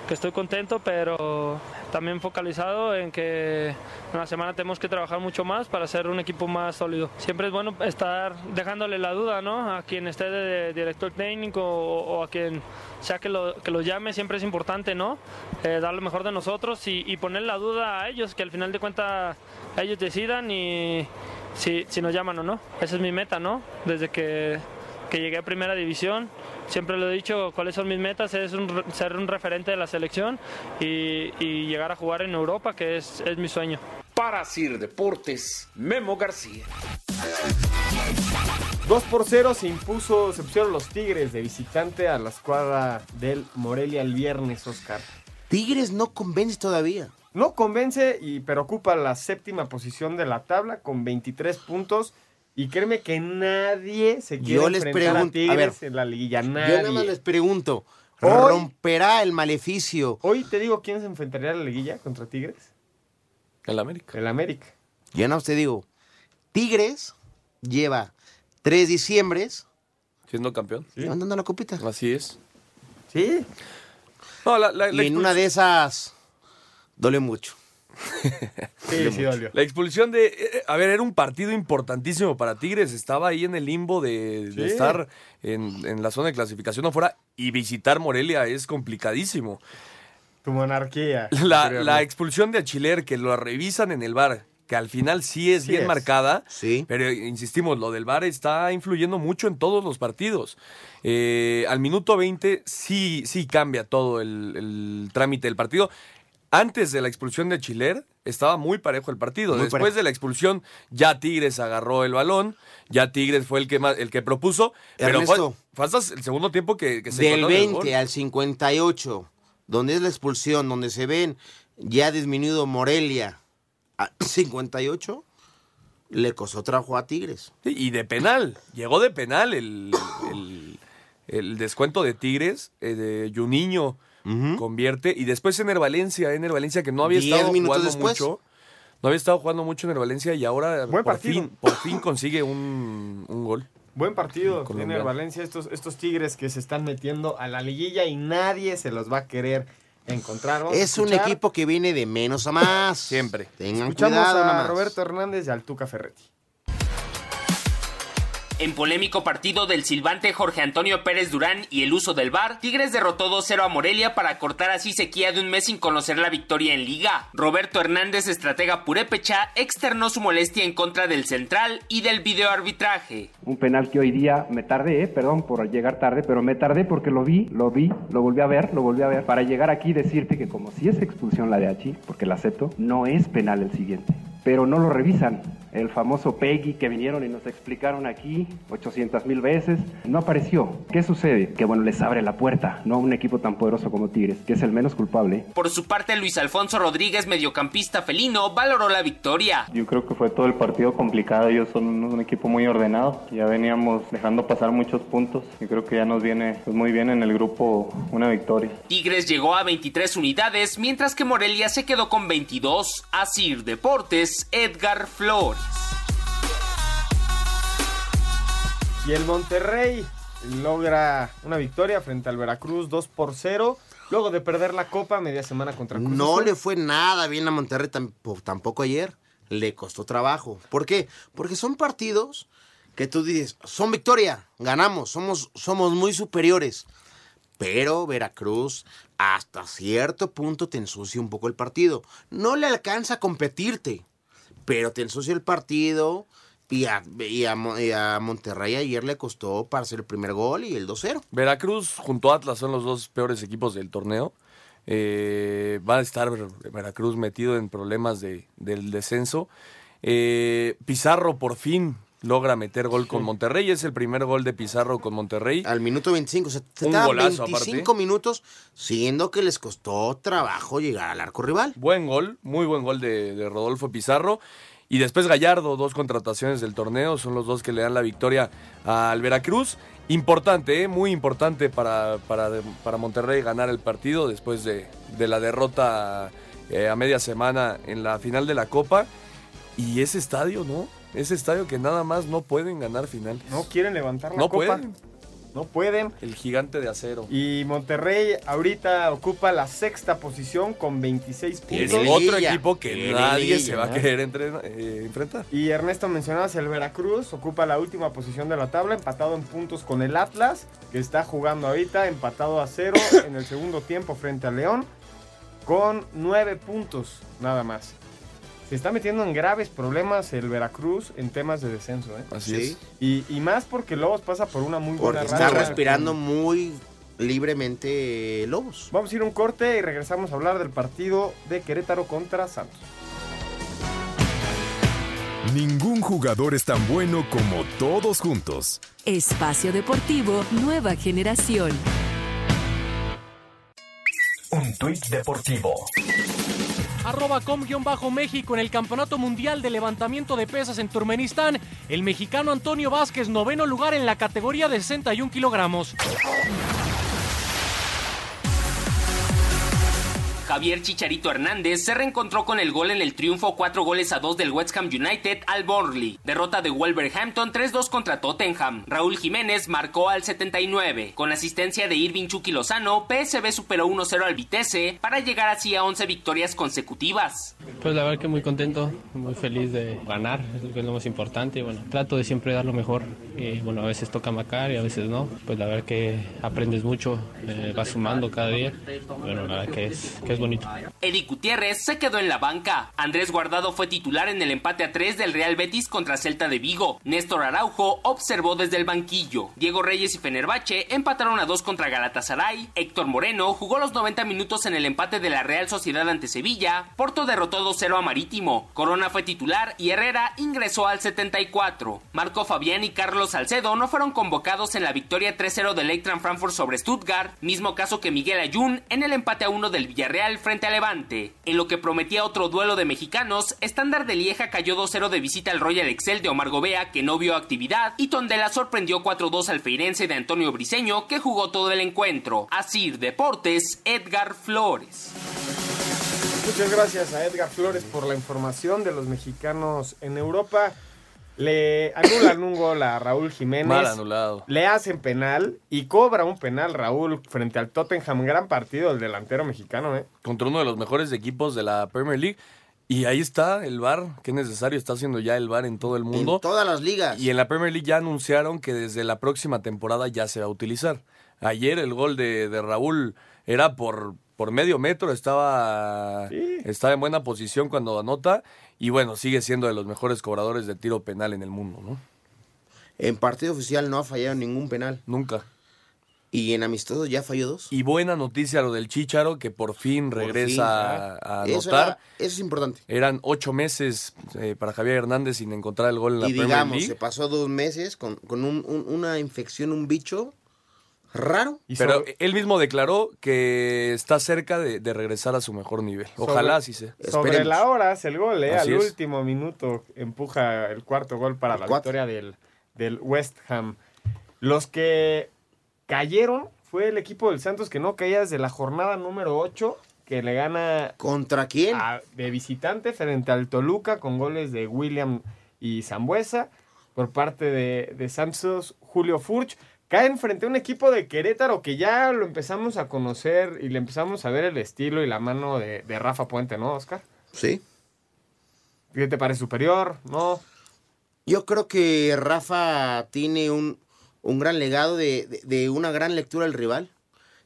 que estoy contento, pero también focalizado en que en la semana tenemos que trabajar mucho más para ser un equipo más sólido. Siempre es bueno estar dejándole la duda, ¿no? A quien esté de director técnico o, a quien sea que lo, que lo llame, siempre es importante, ¿no? Eh, dar lo mejor de nosotros y, poner la duda a ellos, que al final de cuentas ellos decidan y si, si nos llaman o no. Esa es mi meta, ¿no? Desde que, que llegué a primera división, siempre lo he dicho, cuáles son mis metas, es ser un referente de la selección y, y llegar a jugar en Europa, que es, es mi sueño. Para Sir Deportes, Memo García. 2 por 0 se impuso, se pusieron los Tigres de visitante a la escuadra del Morelia el viernes, Oscar. Tigres no convence todavía. No convence, y, pero ocupa la séptima posición de la tabla con 23 puntos. Y créeme que nadie se quiere Yo les enfrentar a pregunto- a Tigres ver, en la liguilla. Yo Nadie. nada más les pregunto, Hoy- ¿romperá el maleficio? Hoy te digo quién se enfrentaría a la liguilla contra Tigres. El América. El América. Yo más te digo, Tigres lleva tres diciembres Siendo campeón. andando la copita. Así es. Sí. No, la, la- la y en una de esas duele mucho. Sí, sí dolió. La expulsión de. eh, A ver, era un partido importantísimo para Tigres. Estaba ahí en el limbo de, de Sí. estar en, en la zona de clasificación afuera y visitar Morelia es complicadísimo. Tu monarquía. La, la expulsión de Achiler, que lo revisan en el bar, que al final sí es Sí bien es. marcada, Sí. pero insistimos, lo del bar está influyendo mucho en todos los partidos. Eh, al minuto 20 sí, sí cambia todo el, el trámite del partido. Antes de la expulsión de Chiler estaba muy parejo el partido. Muy Después parejo. de la expulsión ya Tigres agarró el balón, ya Tigres fue el que más- el que propuso, pero fue, Ernesto. fue hasta el segundo tiempo que, que se Del coló en el 20 gol. al 58, donde es la expulsión, donde se ven ya disminuido Morelia 58, le costó trabajo a Tigres. Sí, y de penal, llegó de penal el, el- el descuento de Tigres, eh, de Juninho convierte, y después Ener Valencia, Ener Valencia que no había Diez estado minutos jugando después. mucho, no había estado jugando mucho Ener Valencia y ahora Buen por partido. fin, por fin consigue un, un gol. Buen partido tiene el Valencia, estos, estos Tigres que se están metiendo a la liguilla y nadie se los va a querer encontrar. Es un equipo que viene de menos a más. Siempre. Tengan Escuchamos cuidado a. Roberto Hernández y al Tuca Ferretti. En polémico partido del silbante Jorge Antonio Pérez Durán y el uso del VAR, Tigres derrotó 2-0 a Morelia para cortar así sequía de un mes sin conocer la victoria en Liga. Roberto Hernández, estratega purépecha, externó su molestia en contra del central y del videoarbitraje. Un penal que hoy día me tardé, eh, perdón por llegar tarde, pero me tardé porque lo vi, lo vi, lo volví a ver, lo volví a ver. Para llegar aquí y decirte que como si es expulsión la de Hachi, porque la acepto, no es penal el siguiente. Pero no lo revisan. El famoso Peggy que vinieron y nos explicaron aquí 800 mil veces, no apareció. ¿Qué sucede? Que bueno, les abre la puerta, no a un equipo tan poderoso como Tigres, que es el menos culpable. Por su parte, Luis Alfonso Rodríguez, mediocampista felino, valoró la victoria. Yo creo que fue todo el partido complicado. Ellos son un equipo muy ordenado. Ya veníamos dejando pasar muchos puntos. Y creo que ya nos viene pues, muy bien en el grupo una victoria. Tigres llegó a 23 unidades, mientras que Morelia se quedó con 22. Asir Deportes, Edgar Flores. Y el Monterrey logra una victoria frente al Veracruz 2 por 0. Luego de perder la copa media semana contra Cruz No le fue nada bien a Monterrey tampoco, tampoco ayer. Le costó trabajo. ¿Por qué? Porque son partidos que tú dices, son victoria, ganamos, somos, somos muy superiores. Pero Veracruz hasta cierto punto te ensucia un poco el partido. No le alcanza a competirte, pero te ensucia el partido. Y a, y a Monterrey ayer le costó para hacer el primer gol y el 2-0. Veracruz junto a Atlas son los dos peores equipos del torneo. Eh, va a estar Ver- Veracruz metido en problemas de, del descenso. Eh, Pizarro por fin logra meter gol con Monterrey. Es el primer gol de Pizarro con Monterrey. Al minuto 25. O sea, se Un golazo 25 aparte. minutos, siendo que les costó trabajo llegar al arco rival. Buen gol, muy buen gol de, de Rodolfo Pizarro. Y después Gallardo, dos contrataciones del torneo, son los dos que le dan la victoria al Veracruz. Importante, ¿eh? muy importante para, para, para Monterrey ganar el partido después de, de la derrota eh, a media semana en la final de la Copa. Y ese estadio, ¿no? Ese estadio que nada más no pueden ganar finales. No quieren levantar la No copa. pueden. No pueden. El gigante de acero. Y Monterrey ahorita ocupa la sexta posición con 26 Es puntos. otro equipo que nadie se va a querer entrena- eh, enfrentar. Y Ernesto mencionabas el Veracruz, ocupa la última posición de la tabla, empatado en puntos con el Atlas, que está jugando ahorita, empatado a cero en el segundo tiempo frente a León, con nueve puntos nada más. Se está metiendo en graves problemas el Veracruz en temas de descenso. ¿eh? Así Sí. Y, y más porque Lobos pasa por una muy buena Porque está racha. respirando muy libremente eh, Lobos. Vamos a ir a un corte y regresamos a hablar del partido de Querétaro contra Santos. Ningún jugador es tan bueno como todos juntos. Espacio Deportivo Nueva Generación. Un tuit deportivo. Arroba com-méxico en el Campeonato Mundial de Levantamiento de Pesas en Turmenistán. El mexicano Antonio Vázquez, noveno lugar en la categoría de 61 kilogramos. Javier Chicharito Hernández se reencontró con el gol en el triunfo 4 goles a 2 del West Ham United al Burnley. Derrota de Wolverhampton 3-2 contra Tottenham. Raúl Jiménez marcó al 79. Con asistencia de Irving Chucky Lozano, PSV superó 1-0 al Vitesse para llegar así a 11 victorias consecutivas. Pues la verdad que muy contento, muy feliz de ganar, es lo que es lo más importante. Bueno, trato de siempre dar lo mejor. Y bueno, a veces toca macar y a veces no. Pues la verdad que aprendes mucho, eh, vas sumando cada día. Bueno, la verdad que es, es bonito. Eric Gutiérrez se quedó en la banca. Andrés Guardado fue titular en el empate a 3 del Real Betis contra Celta de Vigo. Néstor Araujo observó desde el banquillo. Diego Reyes y Fenerbahce empataron a 2 contra Galatasaray. Héctor Moreno jugó los 90 minutos en el empate de la Real Sociedad ante Sevilla. Porto derrotó 2-0 a Marítimo. Corona fue titular y Herrera ingresó al 74. Marco Fabián y Carlos Salcedo no fueron convocados en la victoria 3-0 del Eintracht Frankfurt sobre Stuttgart, mismo caso que Miguel Ayun en el empate a 1 del Villarreal frente a Levante. En lo que prometía otro duelo de mexicanos, Estándar de Lieja cayó 2-0 de visita al Royal Excel de Omar Gobea, que no vio actividad, y Tondela sorprendió 4-2 al Feirense de Antonio Briseño, que jugó todo el encuentro. Así Deportes, Edgar Flores. Muchas gracias a Edgar Flores por la información de los mexicanos en Europa. Le anulan un gol a Raúl Jiménez. Mal anulado. Le hacen penal y cobra un penal Raúl frente al Tottenham. Gran partido el delantero mexicano, ¿eh? Contra uno de los mejores equipos de la Premier League. Y ahí está el VAR, que es necesario, está haciendo ya el VAR en todo el mundo. En todas las ligas. Y en la Premier League ya anunciaron que desde la próxima temporada ya se va a utilizar. Ayer el gol de, de Raúl era por, por medio metro, estaba, estaba en buena posición cuando anota. Y bueno, sigue siendo de los mejores cobradores de tiro penal en el mundo, ¿no? En partido oficial no ha fallado ningún penal. Nunca. Y en amistosos ya falló dos. Y buena noticia lo del Chicharo, que por fin regresa fin, a, a Eso, anotar. era- eso es importante. Eran ocho meses eh, para Javier Hernández sin encontrar el gol en la Y Premier digamos, League. se pasó dos meses con, con un- un- una infección, un bicho raro. Pero él mismo declaró que está cerca de, de regresar a su mejor nivel. Ojalá así sea. Sobre la hora hace el gol, ¿eh? Así Al es. último minuto empuja el cuarto gol para la cuatro. victoria del, del West Ham. Los que cayeron fue el equipo del Santos que no caía desde la jornada número 8, que le gana... ¿Contra quién? de visitante frente al Toluca con goles de William y Zambuesa. Por parte de, de Santos, Julio Furch. Caen frente a un equipo de Querétaro que ya lo empezamos a conocer y le empezamos a ver el estilo y la mano de, de Rafa Puente, ¿no, Oscar? Sí. ¿Qué te parece superior? ¿No? Yo creo que Rafa tiene un, un gran legado de, de- de una gran lectura del rival.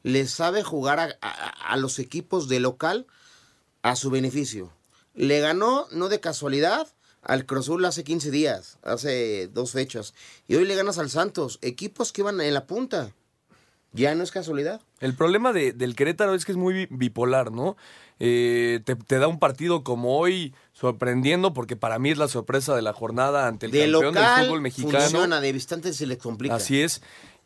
Le sabe jugar a, a- a los equipos de local a su beneficio. Le ganó, no de casualidad, al Cruz Azul hace 15 días, hace dos fechas. Y hoy le ganas al Santos, equipos que iban en la punta. Ya no es casualidad. El problema de- del Querétaro es que es muy bi- bipolar, ¿no? Eh, te, te da un partido como hoy sorprendiendo, porque para mí es la sorpresa de la jornada ante el De campeón del fútbol mexicano. funciona, de visitante se le complica. Así es.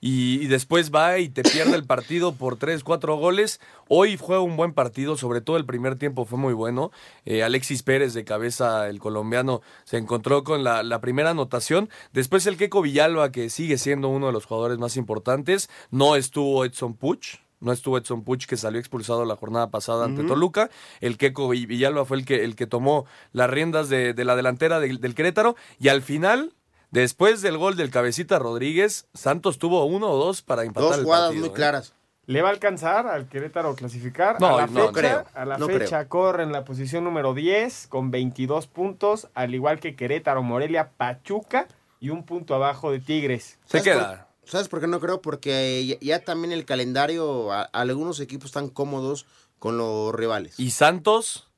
Y, y después va y te pierde el partido por tres, cuatro goles. Hoy fue un buen partido, sobre todo el primer tiempo fue muy bueno. Eh, Alexis Pérez de cabeza, el colombiano, se encontró con la, la primera anotación. Después el Queco Villalba, que sigue siendo uno de los jugadores más importantes. No estuvo Edson Puch. No estuvo Edson Puch, que salió expulsado la jornada pasada ante. Toluca. El Queco Vi- Villalba fue el que, el que tomó las riendas de, de la delantera del, del Querétaro. Y al final, después del gol del Cabecita Rodríguez, Santos tuvo uno o dos para empatar Dos el jugadas partido, muy ¿eh? claro. ¿Le va a alcanzar al Querétaro clasificar? No, a la no, fecha, no creo. A la No fecha corre en la posición número 10 con 22 puntos, al igual que Querétaro, Morelia, Pachuca y un punto abajo de Tigres. Se queda. ¿Sabes por qué no creo? Porque ya, ya también el calendario, a- algunos equipos están cómodos con los rivales. Y Santos,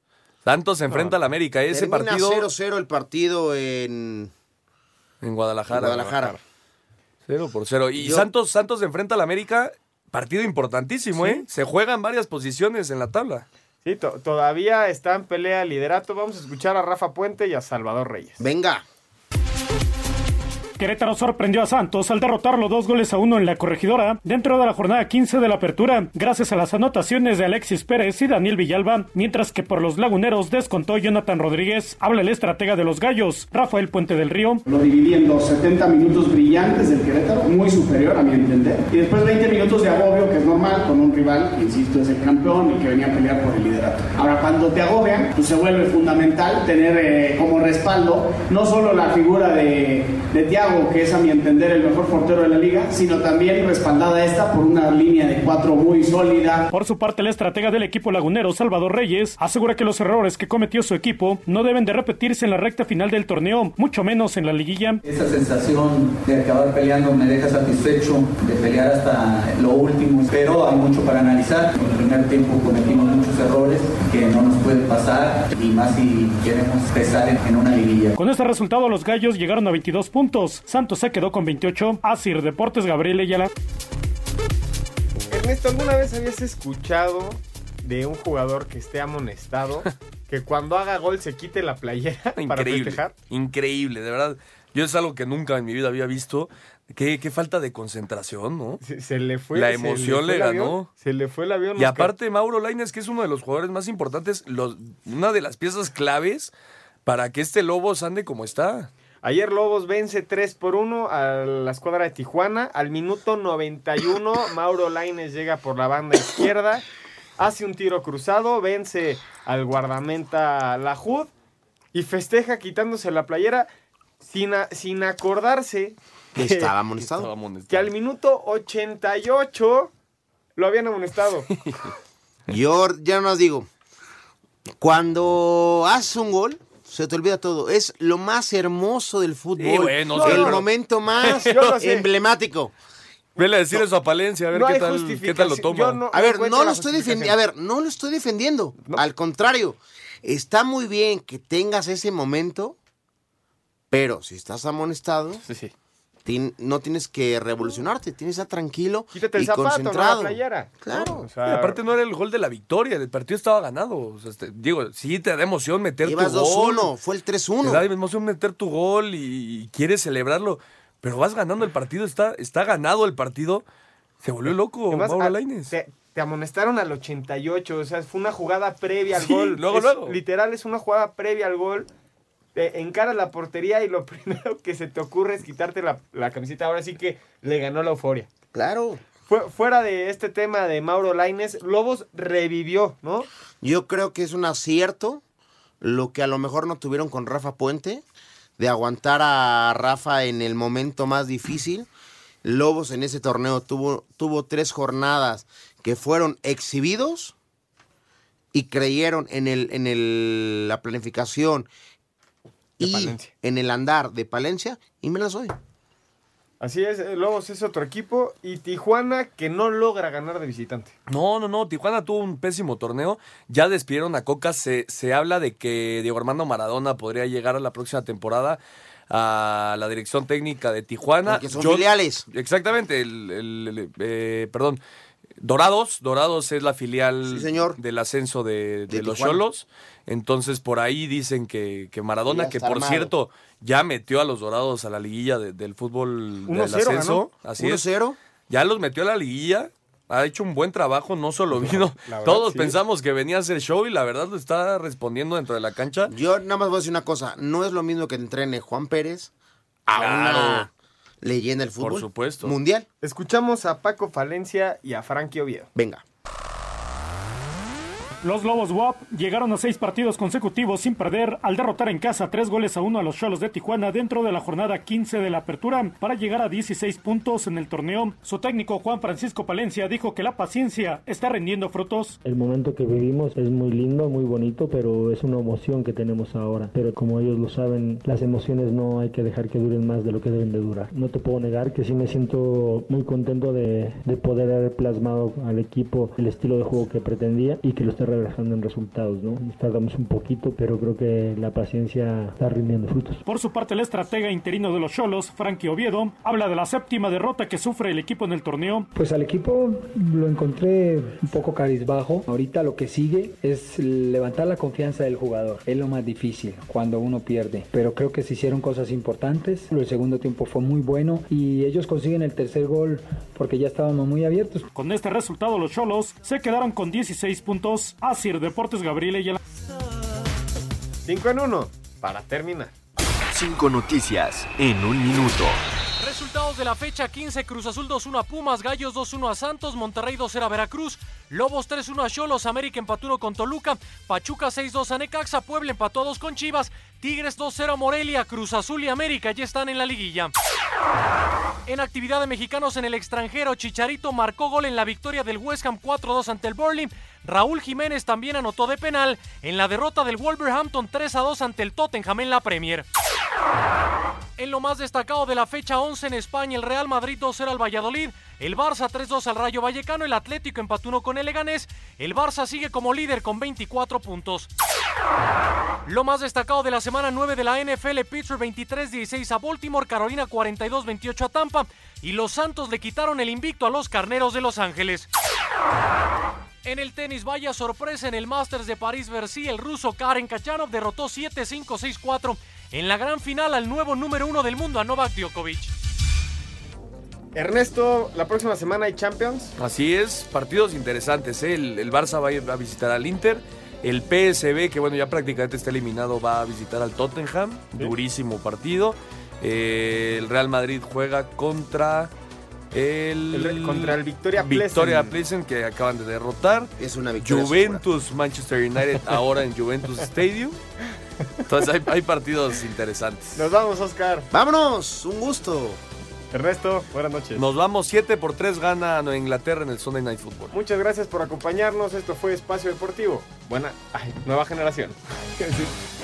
Santos se enfrenta al América. Ese Termina partido 0-0 el partido en, en Guadalajara. Guadalajara. 0 por 0. Y Yo- Santos, Santos se enfrenta al América. Partido importantísimo, Sí. ¿eh? Se juegan varias posiciones en la tabla. Sí, to- todavía está en pelea el liderato. Vamos a escuchar a Rafa Puente y a Salvador Reyes. Venga. Querétaro sorprendió a Santos al derrotarlo dos goles a uno en la corregidora dentro de la jornada 15 de la apertura, gracias a las anotaciones de Alexis Pérez y Daniel Villalba, mientras que por los laguneros descontó Jonathan Rodríguez. Habla el estratega de los Gallos, Rafael Puente del Río. Lo dividí en dos, 70 minutos brillantes del Querétaro, muy superior a mi entender, y después 20 minutos de agobio, que es normal, con un rival que, insisto, es el campeón y que venía a pelear por el liderato. Ahora, cuando te agobian, pues se vuelve fundamental tener eh, como respaldo no solo la figura de, de que es a mi entender el mejor portero de la liga, sino también respaldada esta por una línea de cuatro muy sólida. Por su parte, el estratega del equipo lagunero, Salvador Reyes, asegura que los errores que cometió su equipo no deben de repetirse en la recta final del torneo, mucho menos en la liguilla. Esa sensación de acabar peleando me deja satisfecho, de pelear hasta lo último, pero hay mucho para analizar. En el primer tiempo cometimos muchos errores que no nos pueden pasar y más si queremos pesar en- en una liguilla. Con este resultado, los gallos llegaron a 22 puntos. Santos se quedó con 28. Asir Deportes, Gabriel Ayala. Ernesto, ¿alguna vez habías escuchado de un jugador que esté amonestado que cuando haga gol se quite la playera para Increíble. festejar? Increíble, de verdad. Yo es algo que nunca en mi vida había visto. Qué, qué falta de concentración, ¿no? Se, se le fue. La emoción fue le avión, ganó. Se le fue el avión. Y Oscar. aparte, Mauro Laines, que es uno de los jugadores más importantes, los, una de las piezas claves para que este Lobos ande como está. Ayer Lobos vence 3 por 1 a la escuadra de Tijuana. Al minuto 91, Mauro Laines llega por la banda izquierda, hace un tiro cruzado, vence al guardamenta Lajud y festeja quitándose la playera sin, a- sin acordarse Que estaba amonestado. que al minuto 88 lo habían amonestado. Yo ya nos digo, cuando haces un gol, se te olvida todo. Es lo más hermoso del fútbol. Sí, bueno, sí, el momento más emblemático. Vele a decir eso a Palencia, a ver No qué, tal, qué tal lo toma. a ver, no lo estoy defendiendo. A ver, no lo estoy defendiendo. Al contrario, está muy bien que tengas ese momento, pero si estás amonestado, no tienes que revolucionarte, tienes que estar tranquilo Quítate el y zapato, no la concentrado. playera. Claro. O sea, Y aparte no era el gol de la victoria, el partido estaba ganado. O sea, este, digo, sí te da emoción meter Llevas tu gol. 2-1, fue el 3-1. Te da emoción meter tu gol y, y quieres celebrarlo, pero vas ganando el partido, está, está ganado el partido. Se volvió loco Además, Mauro a- Lainez. Te, te amonestaron al 88, o sea, fue una jugada previa al Sí, gol. luego, Es- luego. Literal, es una jugada previa al gol. Te encaras la portería y lo primero que se te ocurre es quitarte la, la camiseta. Ahora sí que le ganó la euforia. Claro. Fue, fuera de este tema de Mauro Laines, Lobos revivió, ¿no? Yo creo que es un acierto lo que a lo mejor no tuvieron con Rafa Puente, de aguantar a Rafa en el momento más difícil. Lobos en ese torneo tuvo, tuvo tres jornadas que fueron exhibidos y creyeron en, el, en el, la planificación y Palencia. en el andar de Palencia y me las doy. Así es, eh, Lobos es otro equipo y Tijuana que no logra ganar de visitante. No, no, no. Tijuana tuvo un pésimo torneo. Ya despidieron a Coca. Se, se habla de que Diego Armando Maradona podría llegar a la próxima temporada a la dirección técnica de Tijuana. Porque son filiales. Exactamente. El, el- el, eh, perdón. Dorados. Dorados es la filial del ascenso de, de De los Tijuana. Entonces, por ahí dicen que, que Maradona, que por armado. cierto, ya metió a los Dorados a la liguilla de- del fútbol del 1-0 ascenso. ganó. Así es. 1-0. Ya los metió a la liguilla. Ha hecho un buen trabajo, no solo vino. verdad, Todos sí. pensamos que venía a hacer show y la verdad lo está respondiendo dentro de la cancha. Yo nada más voy a decir una cosa, no es lo mismo que entrene Juan Pérez a Claro. una leyenda del fútbol. Por supuesto. Mundial. Escuchamos a Paco Falencia y a Frankie Oviedo. Venga. Los Lobos WAP llegaron a seis partidos consecutivos sin perder al derrotar en casa tres goles a uno a los Cholos de Tijuana dentro de la jornada 15 de la apertura para llegar a 16 puntos en el torneo. Su técnico Juan Francisco Palencia dijo que la paciencia está rendiendo frutos. El momento que vivimos es muy lindo, muy bonito, pero es una emoción que tenemos ahora. Pero como ellos lo saben, las emociones no hay que dejar que duren más de lo que deben de durar. No te puedo negar que sí me siento muy contento de, de poder haber plasmado al equipo el estilo de juego que pretendía y que lo esté reflejando en resultados, ¿no? Nos tardamos un poquito, pero creo que la paciencia está rindiendo frutos. Por su parte, el estratega interino de los Cholos, Frankie Oviedo, habla de la séptima derrota que sufre el equipo en el torneo. Pues al equipo lo encontré un poco carizbajo. Ahorita lo que sigue es levantar la confianza del jugador. Es lo más difícil cuando uno pierde. Pero creo que se hicieron cosas importantes. El segundo tiempo fue muy bueno y ellos consiguen el tercer gol porque ya estábamos muy abiertos. Con este resultado, los Cholos se quedaron con 16 puntos. Asir Deportes Gabriel y el... 5 en 1 para terminar. Cinco noticias en un minuto. Resultados de la fecha 15, Cruz Azul 2-1 a Pumas, Gallos 2-1 a Santos, Monterrey 2-0 a Veracruz, Lobos 3-1 a Cholos, América empató 1 con Toluca, Pachuca 6-2 a Necaxa, Puebla empató a 2 con Chivas, Tigres 2-0 a Morelia, Cruz Azul y América ya están en la liguilla. En actividad de mexicanos en el extranjero, Chicharito marcó gol en la victoria del West Ham 4-2 ante el Burnley. Raúl Jiménez también anotó de penal en la derrota del Wolverhampton 3-2 ante el Tottenham en la Premier. En lo más destacado de la fecha 11 en España, el Real Madrid 2-0 al Valladolid, el Barça 3-2 al Rayo Vallecano, el Atlético empató 1 con el Leganés, el Barça sigue como líder con 24 puntos. Lo más destacado de la semana 9 de la NFL, Pittsburgh 23-16 a Baltimore, Carolina 42-28 a Tampa y los Santos le quitaron el invicto a los Carneros de Los Ángeles. En el tenis, vaya sorpresa en el Masters de París-Bercy, el ruso Karen Kachanov derrotó 7-5-6-4 en la gran final al nuevo número uno del mundo, a Novak Djokovic. Ernesto, la próxima semana hay Champions. Así es, partidos interesantes. ¿eh? El, el Barça va a ir a visitar al Inter. El PSB, que bueno, ya prácticamente está eliminado, va a visitar al Tottenham. Durísimo partido. Eh, el Real Madrid juega contra el, contra el Victoria Victoria Plzen. Plzen, que acaban de derrotar. Es una victoria Juventus, Manchester United, ahora en Juventus Stadium. Entonces hay, hay partidos interesantes. Nos vamos, Oscar. Vámonos, un gusto. Ernesto, buenas noches. Nos vamos 7 por 3 gana Nueva Inglaterra en el Sunday Night Football. Muchas gracias por acompañarnos. Esto fue Espacio Deportivo. Buena, ay, nueva generación.